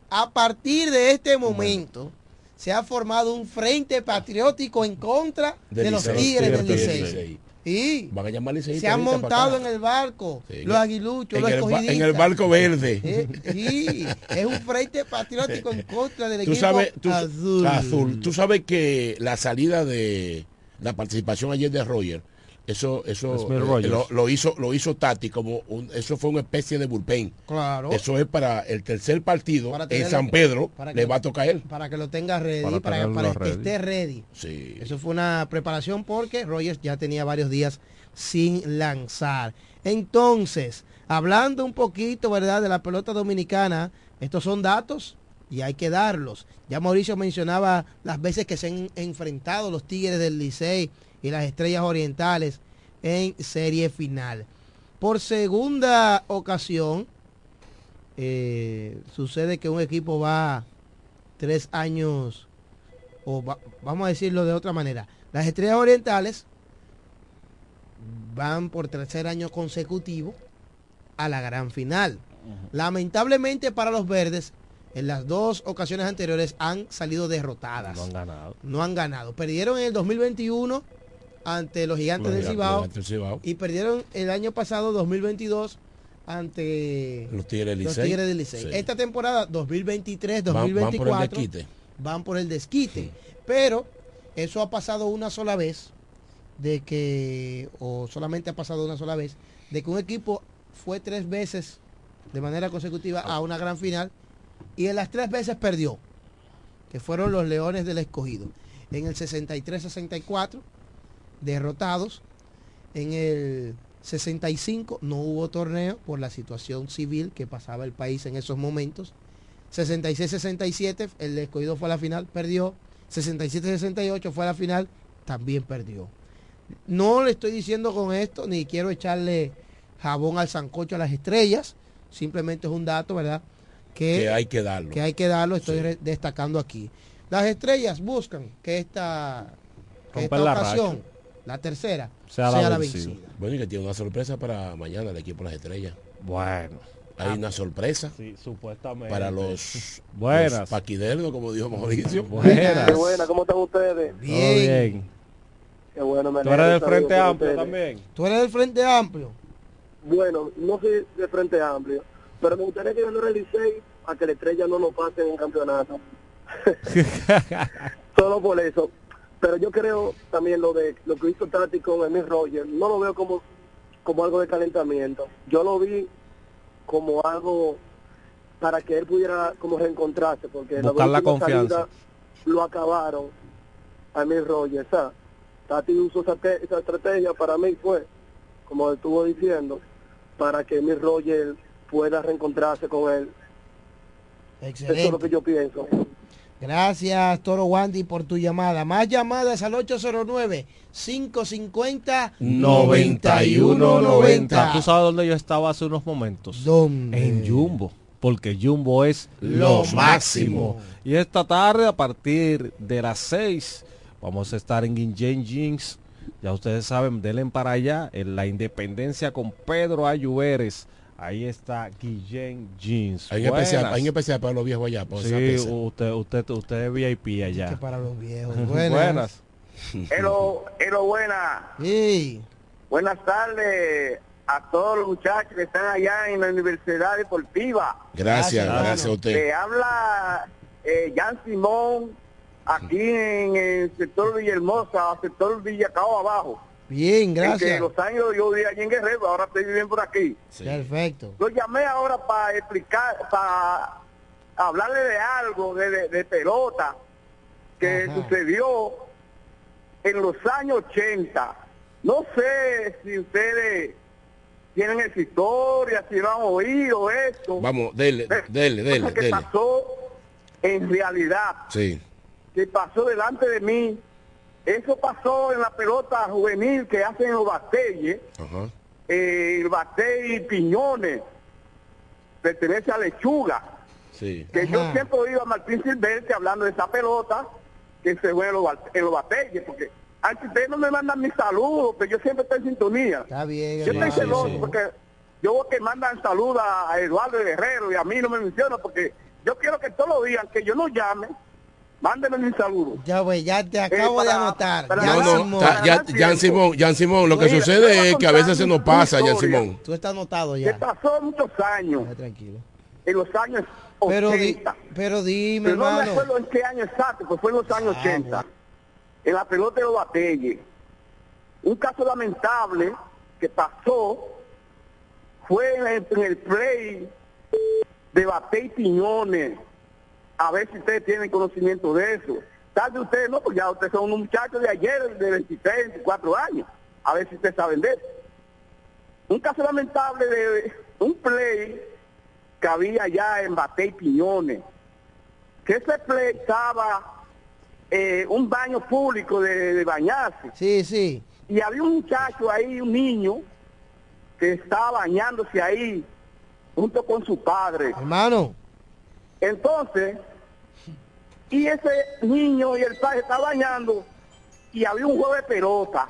A partir de este momento se ha formado un frente patriótico en contra de, los. Tigres del Licey. Y Van a llamar se han montado en el barco, Sí, los aguiluchos, en los escogidistas. en el barco verde. Eh, sí, es un frente patriótico en contra del Tú equipo sabes, tú, azul. azul. Tú sabes que la salida de la participación ayer de Roger, eso, eso eh, lo, lo hizo, lo hizo Tati como un, eso fue una especie de bullpen. Claro. Eso es para el tercer partido Para en San Pedro, para le que- va a tocar a él. Para que lo tenga ready, Para que esté ready. Sí. Eso fue una preparación porque Rogers ya tenía varios días sin lanzar. Entonces, hablando un poquito, ¿verdad?, de la pelota dominicana, estos son datos y hay que darlos. Ya Mauricio mencionaba las veces que se han enfrentado los Tigres del Licey y las Estrellas Orientales en serie final. Por segunda ocasión, eh, sucede que un equipo va tres años, o va- vamos a decirlo de otra manera, las Estrellas Orientales van por tercer año consecutivo a la gran final. Lamentablemente para los verdes, en las dos ocasiones anteriores han salido derrotadas. No han ganado. No han ganado. Perdieron en el 2021 ante los gigantes Los del gigantes Cibao del Cibao. y perdieron el año pasado 2022 ante Los Tigres del Licey. Sí. Esta temporada 2023 Van- van por el 2024 desquite. van por el desquite, pero eso ha pasado una sola vez de que o solamente ha pasado una sola vez de que un equipo fue tres veces de manera consecutiva a una gran final y en las tres veces perdió, que fueron los Leones del Escogido. En el 63-64, derrotados. En el 65 no hubo torneo por la situación civil que pasaba el país en esos momentos. 66-67, el escogido fue a la final, perdió. 67-68 fue a la final, también perdió. No le estoy diciendo con esto, ni quiero echarle jabón al sancocho a las estrellas, simplemente es un dato, ¿verdad? Que, Que hay que darlo. que hay que darlo, estoy destacando aquí. Las estrellas buscan que esta, que esta la ocasión, racha. La tercera, Sea sea, la la vencida. vencida. Bueno, y que tiene una sorpresa para mañana el equipo de las estrellas. Bueno. Hay una sorpresa Sí, supuestamente. para los, (laughs) Buenas. los paquidernos, como dijo Mauricio. (laughs) Buenas. Qué buena, ¿cómo están ustedes? Todo bien. Qué bueno, me Tú eres de del Frente Amplio ustedes. también. Tú eres del Frente Amplio. Bueno, no soy de Frente Amplio, pero me gustaría que ganara el Licey a que la estrella no nos pase en el campeonato. (laughs) Solo por eso. Pero yo creo también lo de lo que hizo Tati con Emil Rogers, no lo veo como, como algo de calentamiento. Yo lo vi como algo para que él pudiera como reencontrarse, porque Buscar la última confianza. salida lo acabaron a Emil Rogers. ¿sabes? Tati usó esa, esa estrategia para mí fue, como estuvo diciendo, para que Emil Rogers pueda reencontrarse con él. Eso es lo que yo pienso. Gracias, Toro Wandy, por tu llamada. Más llamadas al 809-550-9190. ¿Tú sabes dónde yo estaba hace unos momentos? ¿Dónde? En Jumbo. Porque Jumbo es Lo máximo. Y esta tarde, a partir de las 6, vamos a estar en Guillén Jeans. Ya ustedes saben, denle para allá, en la independencia con Pedro Ayuberes. Ahí está Guillén Jeans. Hay un especial, Buenas. hay un especial para los viejos allá. por Sí, usted, usted, usted es VIP allá. Que para los viejos. (laughs) Buenas. Buenas. Hello, hello, buena. Sí. Buenas tardes a todos los muchachos que están allá en la Universidad Deportiva. Gracias, gracias, a usted. Le habla eh, Jan Simón aquí en el sector Villahermosa, sector Villacao abajo. Bien, En que gracias. los años yo vivía allí en Guerrero, ahora estoy viviendo por aquí. Perfecto. Lo llamé ahora para explicar, para hablarle de algo, de, de- de pelota, que Ajá. sucedió en los años 80. No sé si ustedes tienen esa historia, si lo han oído esto. Vamos, dele, dele, dele, dele. pasó en realidad, Sí. que pasó delante de mí. Eso pasó en la pelota juvenil que hacen los Batelles eh, el Batey Piñones, pertenece a Lechuga, Sí. que yo siempre oído a Martín Silvestre hablando de esa pelota que se fue en los, bat- en los Bateyes, porque antes ustedes no me mandan mis saludos, pero yo siempre estoy en sintonía. Está bien, Yo estoy celoso porque yo veo que mandan saludos a Eduardo Guerrero y a mí no me mencionan porque yo quiero que todos los días que yo no llame, mándenme mi saludo. Ya, güey, ya te acabo para- de anotar. para Ya, No, no, Simón. ta- ya, Jan Simón, Jan Simón, lo que Mira, sucede es que a veces se nos pasa, Jan. Simón. Tú estás anotado ya. pasó muchos años, Ya, tranquilo. en los años Pero, di- 80. pero dime, Pero no me hermano. acuerdo en qué año exacto, pues fue en los años Ah, 80. bueno. En la pelota de los Batelles. Un caso lamentable que pasó fue en el, en el play de Batey Piñones. A ver si ustedes tienen conocimiento de eso. Tal vez ustedes no, porque ya ustedes son unos muchachos de ayer, de 23, 24 años. A ver si ustedes saben de eso. Un caso lamentable de un play que había allá en Batey Piñones. Que ese play estaba eh, un baño público de, de bañarse. Sí, sí. Y había un muchacho ahí, un niño, que estaba bañándose ahí junto con su padre. Hermano. Entonces, y ese niño y el padre estaban bañando y había un juego de pelota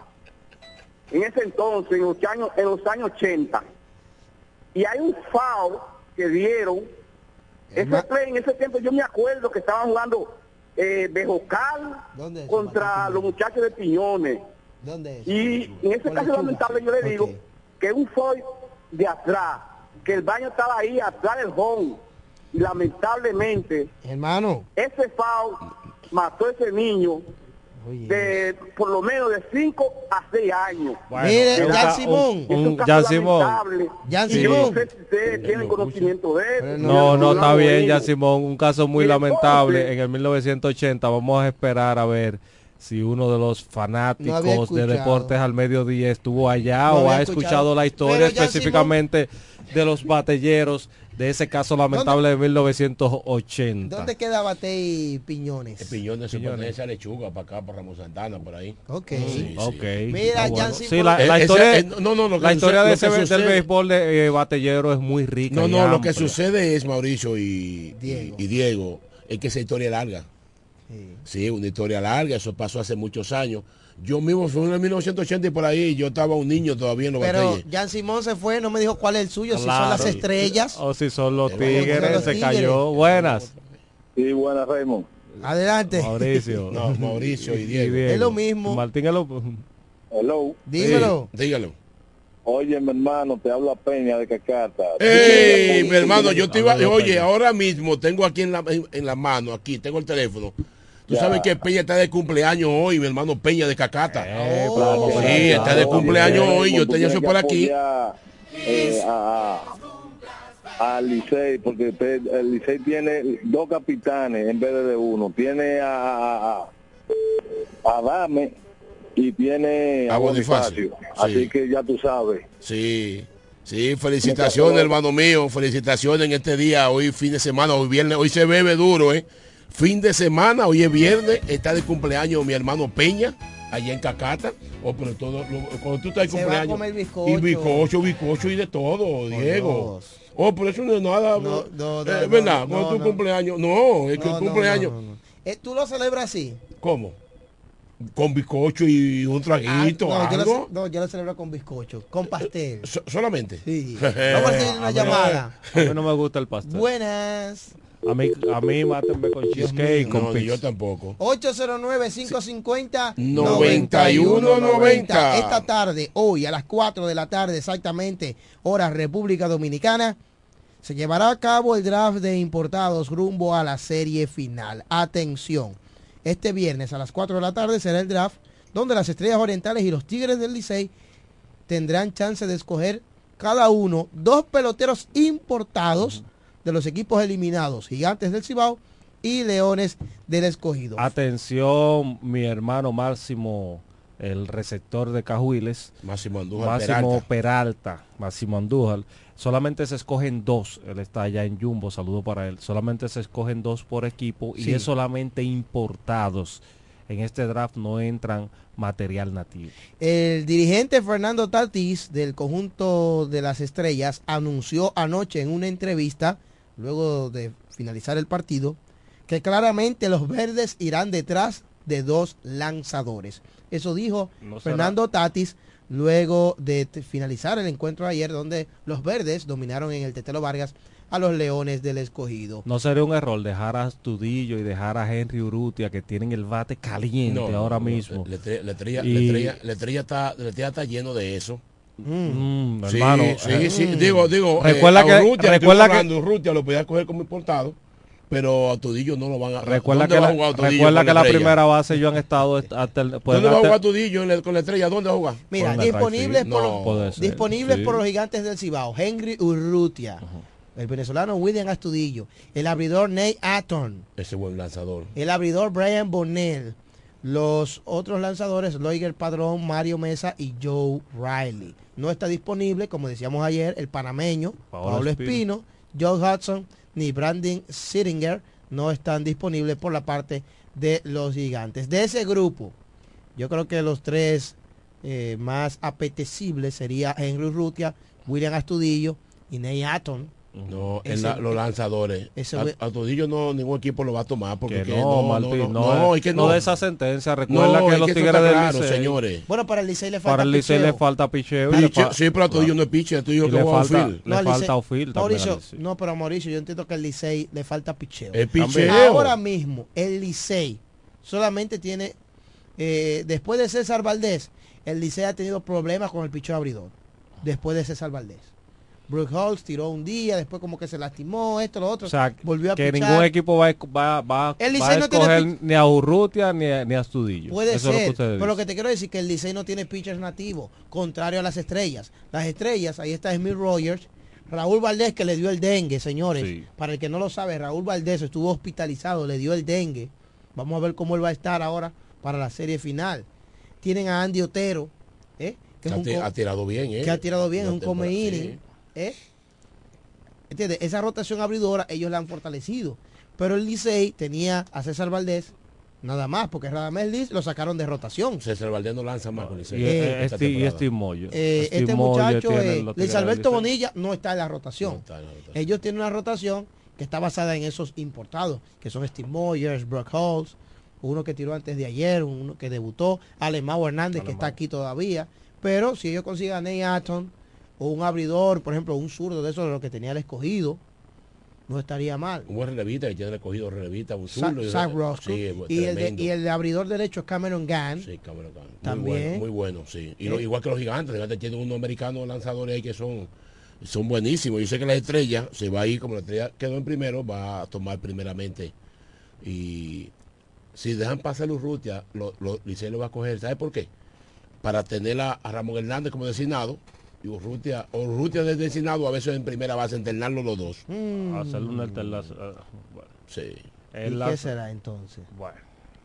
en ese entonces, en los años, en los años 80. Y hay un foul que dieron. Ese play en ese tiempo yo me acuerdo que estaban jugando eh, Bejocal ¿Dónde es? contra los muchachos de Piñones. ¿Dónde es? Y en ese caso lamentable yo le digo que un foul de atrás, que el baño estaba ahí atrás del home. Y lamentablemente Hermano. ese foul mató a ese niño Oye. de por lo menos de 5 a 6 años. Mire, ca- Simón. un- Jan Simón. lamentable. Jan Y yo no Simón. sé si ustedes tienen conocimiento de eso. No, no, está bien, ya ya Simón, un caso muy Y lamentable entonces- en el 1980. Vamos a esperar a ver si uno de los No fanáticos de. Deportes al Mediodía estuvo allá No o ha escuchado. escuchado la historia ya específicamente de los batalleros de ese caso lamentable de 1980. ¿Dónde queda Batey Piñones? El su Piñones. pertenece a lechuga, para acá, para Ramos Santana, por ahí. Ok. Sí, Ok. sí. Mira, Ah, bueno. Sí, la, Eh, la esa- historia, eh, no, no, lo que la historia sucede- de ese, del béisbol de eh, batallero es muy rica. No, y no, lo que sucede es, Mauricio y Diego. y, y Diego, es que esa historia es larga. Sí, una historia larga, eso pasó hace muchos años. Yo mismo fue en el 1980 y por ahí, yo estaba un niño todavía en los Pero batalles. Jan Simón se fue, no me dijo cuál es el suyo, si son las estrellas. O si son los Son tigres, los se tigres. cayó. Buenas. Sí, buenas, Raymond. Adelante. Mauricio. (laughs) No, Mauricio y Diego. Es lo mismo. Martín es lo... Hello. Dímelo. Sí, dígalo. Oye, mi hermano, te habla Peña de Cacata. ¡Ey, mi hermano! Yo te iba, oye, Peña. ahora mismo tengo aquí en la, en, en la mano, aquí, tengo el teléfono. Tú Ya. sabes que Peña está de cumpleaños hoy, mi hermano Peña de Cacata. Eh, Oh. sí, está de cumpleaños hoy, yo tenía eso por aquí. eh, a, a, Licey, porque el Licey tiene dos capitanes en vez de uno. Tiene a, a, a, a Dame y tiene A a Bonifacio. Bonifacio. Sí. Así que ya tú sabes. Sí, sí, felicitaciones, hermano mío, felicitaciones en este día, hoy fin de semana, hoy viernes, hoy se bebe duro, ¿eh? Fin de semana, hoy es viernes, está de cumpleaños mi hermano Peña, allá en Cacata. Oh, pero todo, lo- cuando tú estás de Se va a cumpleaños. comer bizcocho. Y bizcocho, bizcocho y de todo, Diego. Oh, por eso no es nada. No, no, no, eh, ¿Verdad? cuando tu no. cumpleaños. No, es que No, el cumpleaños. no, no, no. Eh, ¿Tú lo celebras así? ¿Cómo? Con bizcocho y un Ah, traguito, no, yo lo, no, yo lo celebro con bizcocho, con pastel. So- solamente. Sí. (laughs) Vamos a recibir una A mí- llamada. A mí no me gusta el pastel. Buenas. A mí, a mí mátenme con cheesecake y con No, ni yo tampoco. 809-550 9190. Esta tarde, hoy a las 4 de la tarde exactamente, hora República Dominicana, se llevará a cabo el draft de importados rumbo a la serie final. Atención, este viernes a las 4 de la tarde será el draft donde las Estrellas Orientales y los Tigres del Licey tendrán chance de escoger cada uno dos peloteros importados de los equipos eliminados, Gigantes del Cibao y Leones del Escogido. Atención, mi hermano Máximo, el receptor de Cajuiles. Máximo Andújar Máximo Peralta. Peralta. Máximo Andújar. Solamente se escogen dos. Él está allá en Jumbo, saludo para él. Solamente se escogen dos por equipo y es solamente importados. En este draft no entran material nativo. El dirigente Fernando Tatis del conjunto de las estrellas anunció anoche en una entrevista, luego de finalizar el partido, que claramente los verdes irán detrás de dos lanzadores. Eso dijo No Fernando Tatis luego de finalizar el encuentro ayer donde los verdes dominaron en el Tetelo Vargas a los Leones del Escogido. No sería un error dejar a Astudillo y dejar a Henry Urrutia que tienen el bate caliente No, ahora mismo. Y- está, estrella está lleno de eso. Mm, Sí, hermano, sí, eh, sí. mm. Digo, digo, Recuerda eh, que- a Urrutia, recuerda que- Urrutia lo podía coger como importado, pero a Tudillo no lo van a Recuerda ¿dónde que va la, recuerda que la primera base yo han estado est- hasta el, pueden ¿Dónde va a jugar Tudillo en la- con la estrella? ¿Dónde va a jugar? Mira, disponibles, por, No. los- disponibles sí. por los gigantes del Cibao. Henry Urrutia, el venezolano William Astudillo, el abridor Nate Atton, Ese buen lanzador. el abridor Brian Bonnell, los otros lanzadores Loiger Padrón, Mario Mesa y Joe Riley. No está disponible, como decíamos ayer, el panameño Paolo Pablo Espino. Espino, Joe Hudson ni Brandon Sittinger no están disponibles por la parte de los gigantes. De ese grupo, yo creo que los tres eh, más apetecibles sería Henry Rutia, William Astudillo y Ney Atton. No, en Ese- la- los lanzadores. ese- a, a Tudillo no, ningún equipo lo va a tomar porque que que no, Martín, no, no, es, es que no no. de esa sentencia. Recuerda No, que es los que Tigres del claro, Licey- señores. Bueno, para el Licey le falta Para el Licey le picheo. falta picheo. fa- sí, pero a Tudillo no es piche, a Tudillo y que le falta, outfield. le al falta Licey- outfield también Mauricio, al no, pero a Mauricio, yo entiendo que el Licey le falta picheo. El picheo. Ahora mismo, el Licey solamente tiene, eh, después de César Valdés, el Licey ha tenido problemas con el picheo abridor. Después de César Valdés. Brooke Holtz tiró un día, después como que se lastimó, esto, lo otro. O sea, volvió a que pichar. ningún equipo va, a- va, va, El va a no tiene escoger ni a Urrutia ni a, ni a Astudillo. Puede Eso es lo que ser, ustedes pero lo que te quiero decir que el Licey no tiene pitchers nativos, contrario a las estrellas. Las estrellas, ahí está Smith Rogers, Raúl Valdés que le dio el dengue, señores. Sí. Para el que no lo sabe, Raúl Valdés estuvo hospitalizado, le dio el dengue. Vamos a ver cómo él va a estar ahora para la serie final. Tienen a Andy Otero, ¿eh? que, Ha un tirado bien, ¿eh? que ha tirado bien, es un come inning, ¿eh? ¿Entiendes? Esa rotación abridora ellos la han fortalecido. Pero el Licey tenía a César Valdés nada más, porque Radamés Liz lo sacaron de rotación. César Valdés no lanza más con Licey eh, Steve- y. Steve Moyo. Eh, este Moyo muchacho, eh, Luis Alberto. Bonilla, no está en la rotación. Ellos tienen una rotación que está basada en esos importados, que son Steve Moyers, Brock Halls, uno que tiró antes de ayer, uno que debutó, Alemão Hernández, que está aquí todavía. Pero si ellos consiguen a Nate Atton o un abridor, por ejemplo, un zurdo de esos de lo que tenía el escogido, no estaría mal. Un buen relevista que tiene recogido relevista, un zurdo y- Zach Roscoe. Sí, y, el de, y el de abridor derecho es Cameron Gann. Sí, Cameron Gann. Muy También. bueno, muy bueno, sí. Y lo- Eh. igual que los gigantes, los tienen unos americanos lanzadores ahí que son, son buenísimos. Yo sé que la estrella se va a ir, como la estrella quedó en primero, va a tomar primeramente. Y si dejan pasar a Urrutia, lo, lo, Licey lo va a coger. ¿Sabe por qué? Para tener a, a Ramón Hernández como designado. Y Urrutia, o Urrutia de designado, a veces en primera base, internarlo los dos. Mm. Hacerle un alternazo, eh, bueno. Sí. ¿Y qué será entonces? Bueno,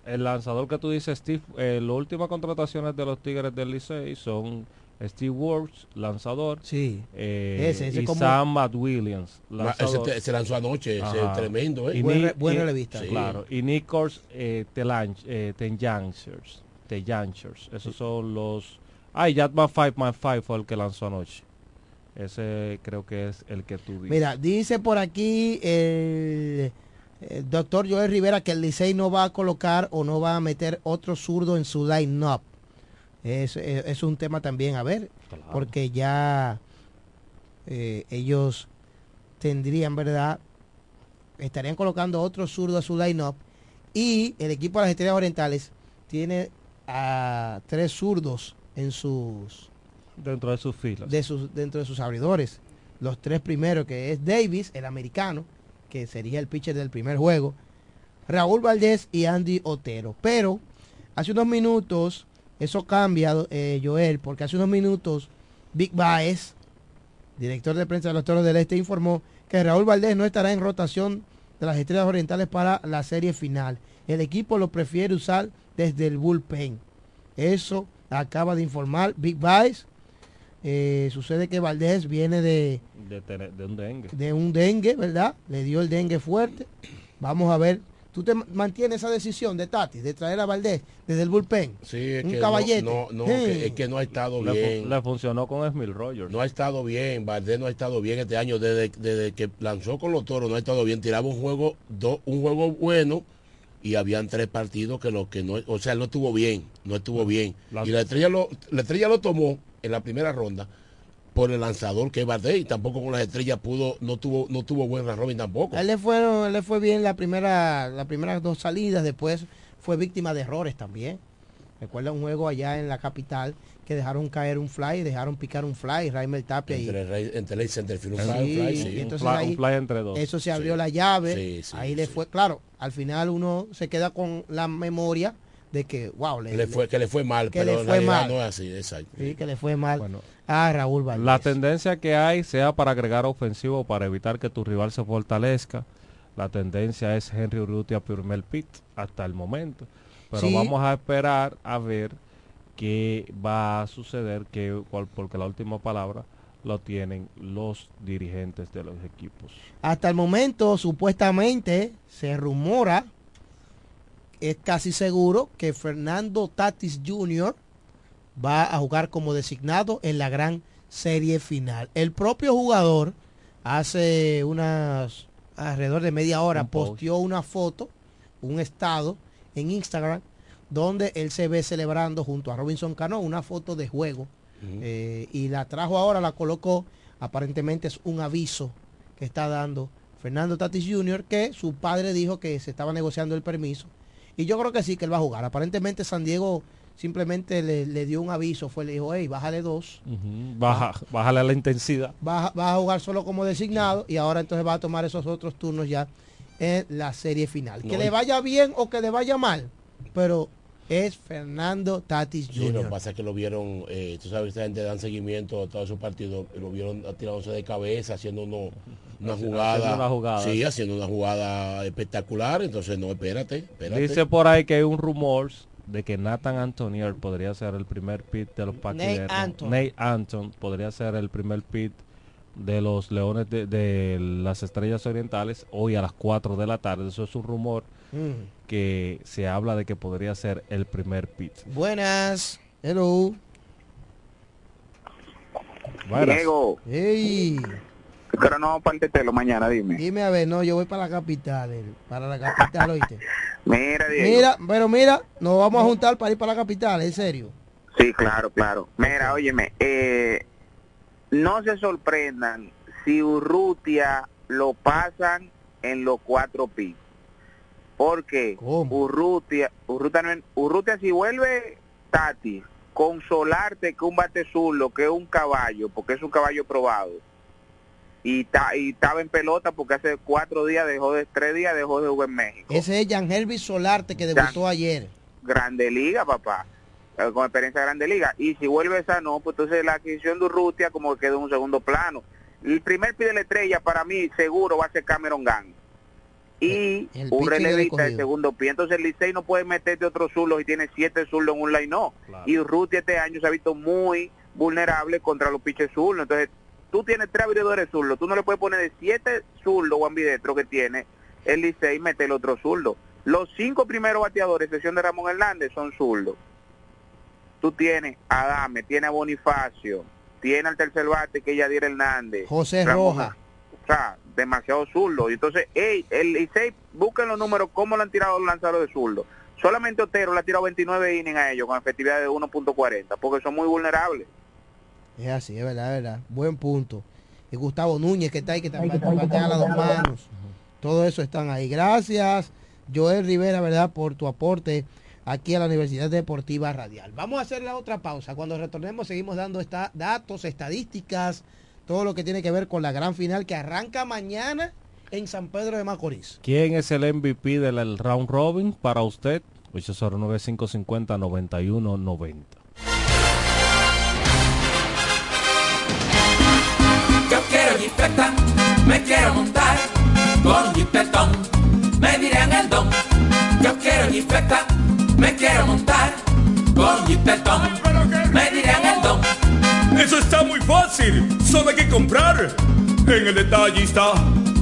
el lanzador que tú dices, Steve, eh, las últimas contrataciones de los Tigres del Licey son Steve Works, lanzador. Sí. eh, Ese, ese y como- Sam Matt Williams, ese lanzador. se lanzó anoche, ese tremendo, ¿eh? Y Buen Ni- re- buen y- relevista. Sí. Claro. Y Nichols eh, Telanch- eh, Tenjanchers. Tenjanchers. Esos son los... Ah, y Jatman 5 Man 5 fue el que lanzó anoche. Ese creo que es el que tú dices. Mira, dice por aquí el, el doctor Joel Rivera que el Licey no va a colocar o no va a meter otro zurdo en su line-up. Es, es- es un tema también a ver, porque ya eh, ellos tendrían, ¿verdad? Estarían colocando otro zurdo a su line-up y el equipo de las Estrellas Orientales tiene a tres zurdos en sus Dentro de sus filas. de sus, dentro de sus abridores. Los tres primeros, que es Davis, el americano, que sería el pitcher del primer juego, Raúl Valdés y Andy Otero. Pero hace unos minutos, eso cambia, eh, Joel, porque hace unos minutos Big Baez, director de prensa de los Toros del Este, informó que Raúl Valdés no estará en rotación de las Estrellas Orientales para la serie final. El equipo lo prefiere usar desde el bullpen. Eso acaba de informar Big Baez. Eh, sucede que Valdés viene de, De, tener- de un dengue. de un dengue, ¿verdad? Le dio el dengue fuerte. Vamos a ver. ¿Tú te mantienes esa decisión de Tati, de traer a Valdés desde el bullpen? Sí, es un que caballete. no, no, no, Sí. que- es que no ha estado Le, fu- bien. le funcionó con Emil Rogers. No ha estado bien, Valdés no ha estado bien este año desde, desde que lanzó con los toros, no ha estado bien, tiraba un juego, do- un juego bueno y habían tres partidos que lo que no, o sea, no estuvo bien, no estuvo bien. La- y la estrella lo, la estrella lo tomó en la primera ronda por el lanzador que es Valdés y tampoco con las estrellas pudo, no tuvo, no tuvo buen Robin tampoco. A él le fueron, él le fue bien la primera, las primeras dos salidas, después fue víctima de errores también. Recuerda un juego allá en la capital que dejaron caer un fly, dejaron picar un fly, Raimel Tapia y Entre, Rey- entre el centerfield, un Sí, fly, un fly, sí. y entonces Un fly- ahí un fly entre dos. eso se abrió Sí. la llave, Sí, sí, ahí le fue, claro, al final uno se queda con la memoria de que, wow, le, le fue, que le fue mal, que pero le en fue mal. no es así, exacto. sí, que le fue mal Bueno, a Raúl Valdés. La tendencia que hay sea para agregar ofensivo para evitar que tu rival se fortalezca. La tendencia es Henry Urrutia Purmel Pitt hasta el momento. Pero Sí. vamos a esperar a ver qué va a suceder, que, cual- porque la última palabra lo tienen los dirigentes de los equipos. Hasta el momento, supuestamente, se rumora, es casi seguro, que Fernando Tatis Jr. va a jugar como designado en la gran serie final. El propio jugador hace unas alrededor de media hora Un posteó una foto, un estado en Instagram, donde él se ve celebrando junto a Robinson Cano una foto de juego eh, y la trajo ahora, la colocó. Aparentemente es un aviso que está dando Fernando Tatis Jr. que su padre dijo que se estaba negociando el permiso. Y yo creo que sí, que él va a jugar. Aparentemente San Diego simplemente le, le dio un aviso, fue le dijo, hey, bájale dos, Baja, bájale la intensidad. vas, vas a jugar solo como designado y ahora entonces va a tomar esos otros turnos ya en la serie final. que le vaya bien o que le vaya mal, pero es Fernando Tatis Sí, lo que Jr. pasa es que lo vieron, eh, tú sabes que esta gente dan seguimiento a todos sus partidos, lo vieron tirándose de cabeza, haciendo uno- una Haciendo jugada. una jugada. Sí, haciendo una jugada espectacular, entonces no, espérate, espérate. Dice por ahí que hay un rumor de que Nathan Antonier podría ser el primer pit de los. Anton. Nate Anton podría ser el primer pit de los Leones de, de las Estrellas Orientales hoy a las 4 de la tarde. Eso es un rumor Mm. Que se habla de que podría ser el primer pit. Buenas. Hello. Buenas. Diego, Hey. pero no para el tetelo mañana, dime. Dime a ver, no, yo voy para la capital, el- para la capital, oíste. (laughs) Mira, Diego. Mira, pero mira, nos vamos a juntar para ir para la capital, en serio. Sí, claro, claro. Mira, óyeme, eh, no se sorprendan si Urrutia lo pasan en los cuatro pi. Porque Urrutia, Urrutia, es- Urrutia si vuelve Tati, consolarte que un bate zurdo, que es un caballo, porque es un caballo probado. Y, ta- y estaba en pelota porque hace cuatro días dejó de, tres días dejó de jugar en México. Ese es Jan Hervis Solarte que debutó ayer. Grande Liga, papá. Eh, Con experiencia de Grande Liga. Y si vuelve esa no, pues entonces la adquisición de Urrutia como que quedó en un segundo plano. El primer pide la estrella para mí seguro va a ser Cameron Gang. Y el un relevista de segundo pie. Entonces el Licey no puede meterte otro zurdo y tiene siete zurdos en un line no. Y Urrutia este año se ha visto muy vulnerable contra los pitchers zurdos. Entonces tú tienes tres abridores zurdos. Tú no le puedes poner de siete zurdos o ambidestro que tiene el Licey y meter el otro zurdo. Los cinco primeros bateadores, excepción de Ramón Hernández, son zurdos. Tú tienes a Adame, tienes a Bonifacio, tienes al tercer bate que es Yadir Hernández. José Ramón- Roja. O sea, demasiado zurdo. Y entonces, ey, el Licey, busquen los números, cómo le han tirado los lanzadores de zurdo. Solamente Otero le ha tirado 29 innings a ellos con efectividad de 1.40, porque son muy vulnerables. Es así, es verdad, es verdad. Buen punto. Y Gustavo Núñez que está ahí, que también patea a las dos manos. Todo eso están ahí. Gracias, Joel Rivera, ¿verdad? Por tu aporte aquí a la Universidad Deportiva Radial. Vamos a hacer la otra pausa. Cuando retornemos seguimos dando esta, datos, estadísticas, todo lo que tiene que ver con la gran final que arranca mañana en San Pedro de Macorís. ¿Quién es el MVP del el round robin para usted? 809-550-9190. Yo quiero jipeta, me quiero montar con jipetón, me dirán el don. Yo quiero jipeta, me quiero montar con jipetón, me dirán el don. Eso está muy fácil, solo hay que comprar. En el detallista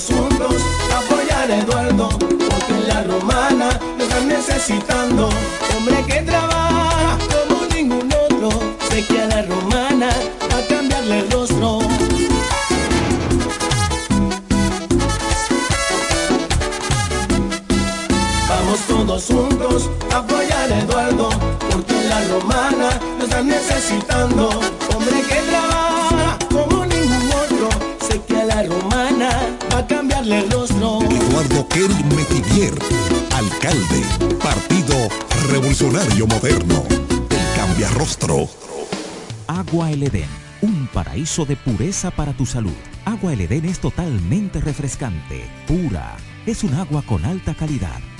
Todos juntos apoyar a Eduardo, porque la romana lo están necesitando, hombre que trabaja como ningún otro, sé que a la romana va a cambiarle el rostro. Vamos todos juntos a apoyar a Eduardo, porque la romana lo están necesitando. Hombre que trabaja Eduardo Kerry Metivier, alcalde, Partido Revolucionario Moderno, el Cambiarrostro. Agua El Edén, un paraíso de pureza para tu salud. Agua El Edén es totalmente refrescante, pura. Es un agua con alta calidad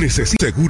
Necesita seguro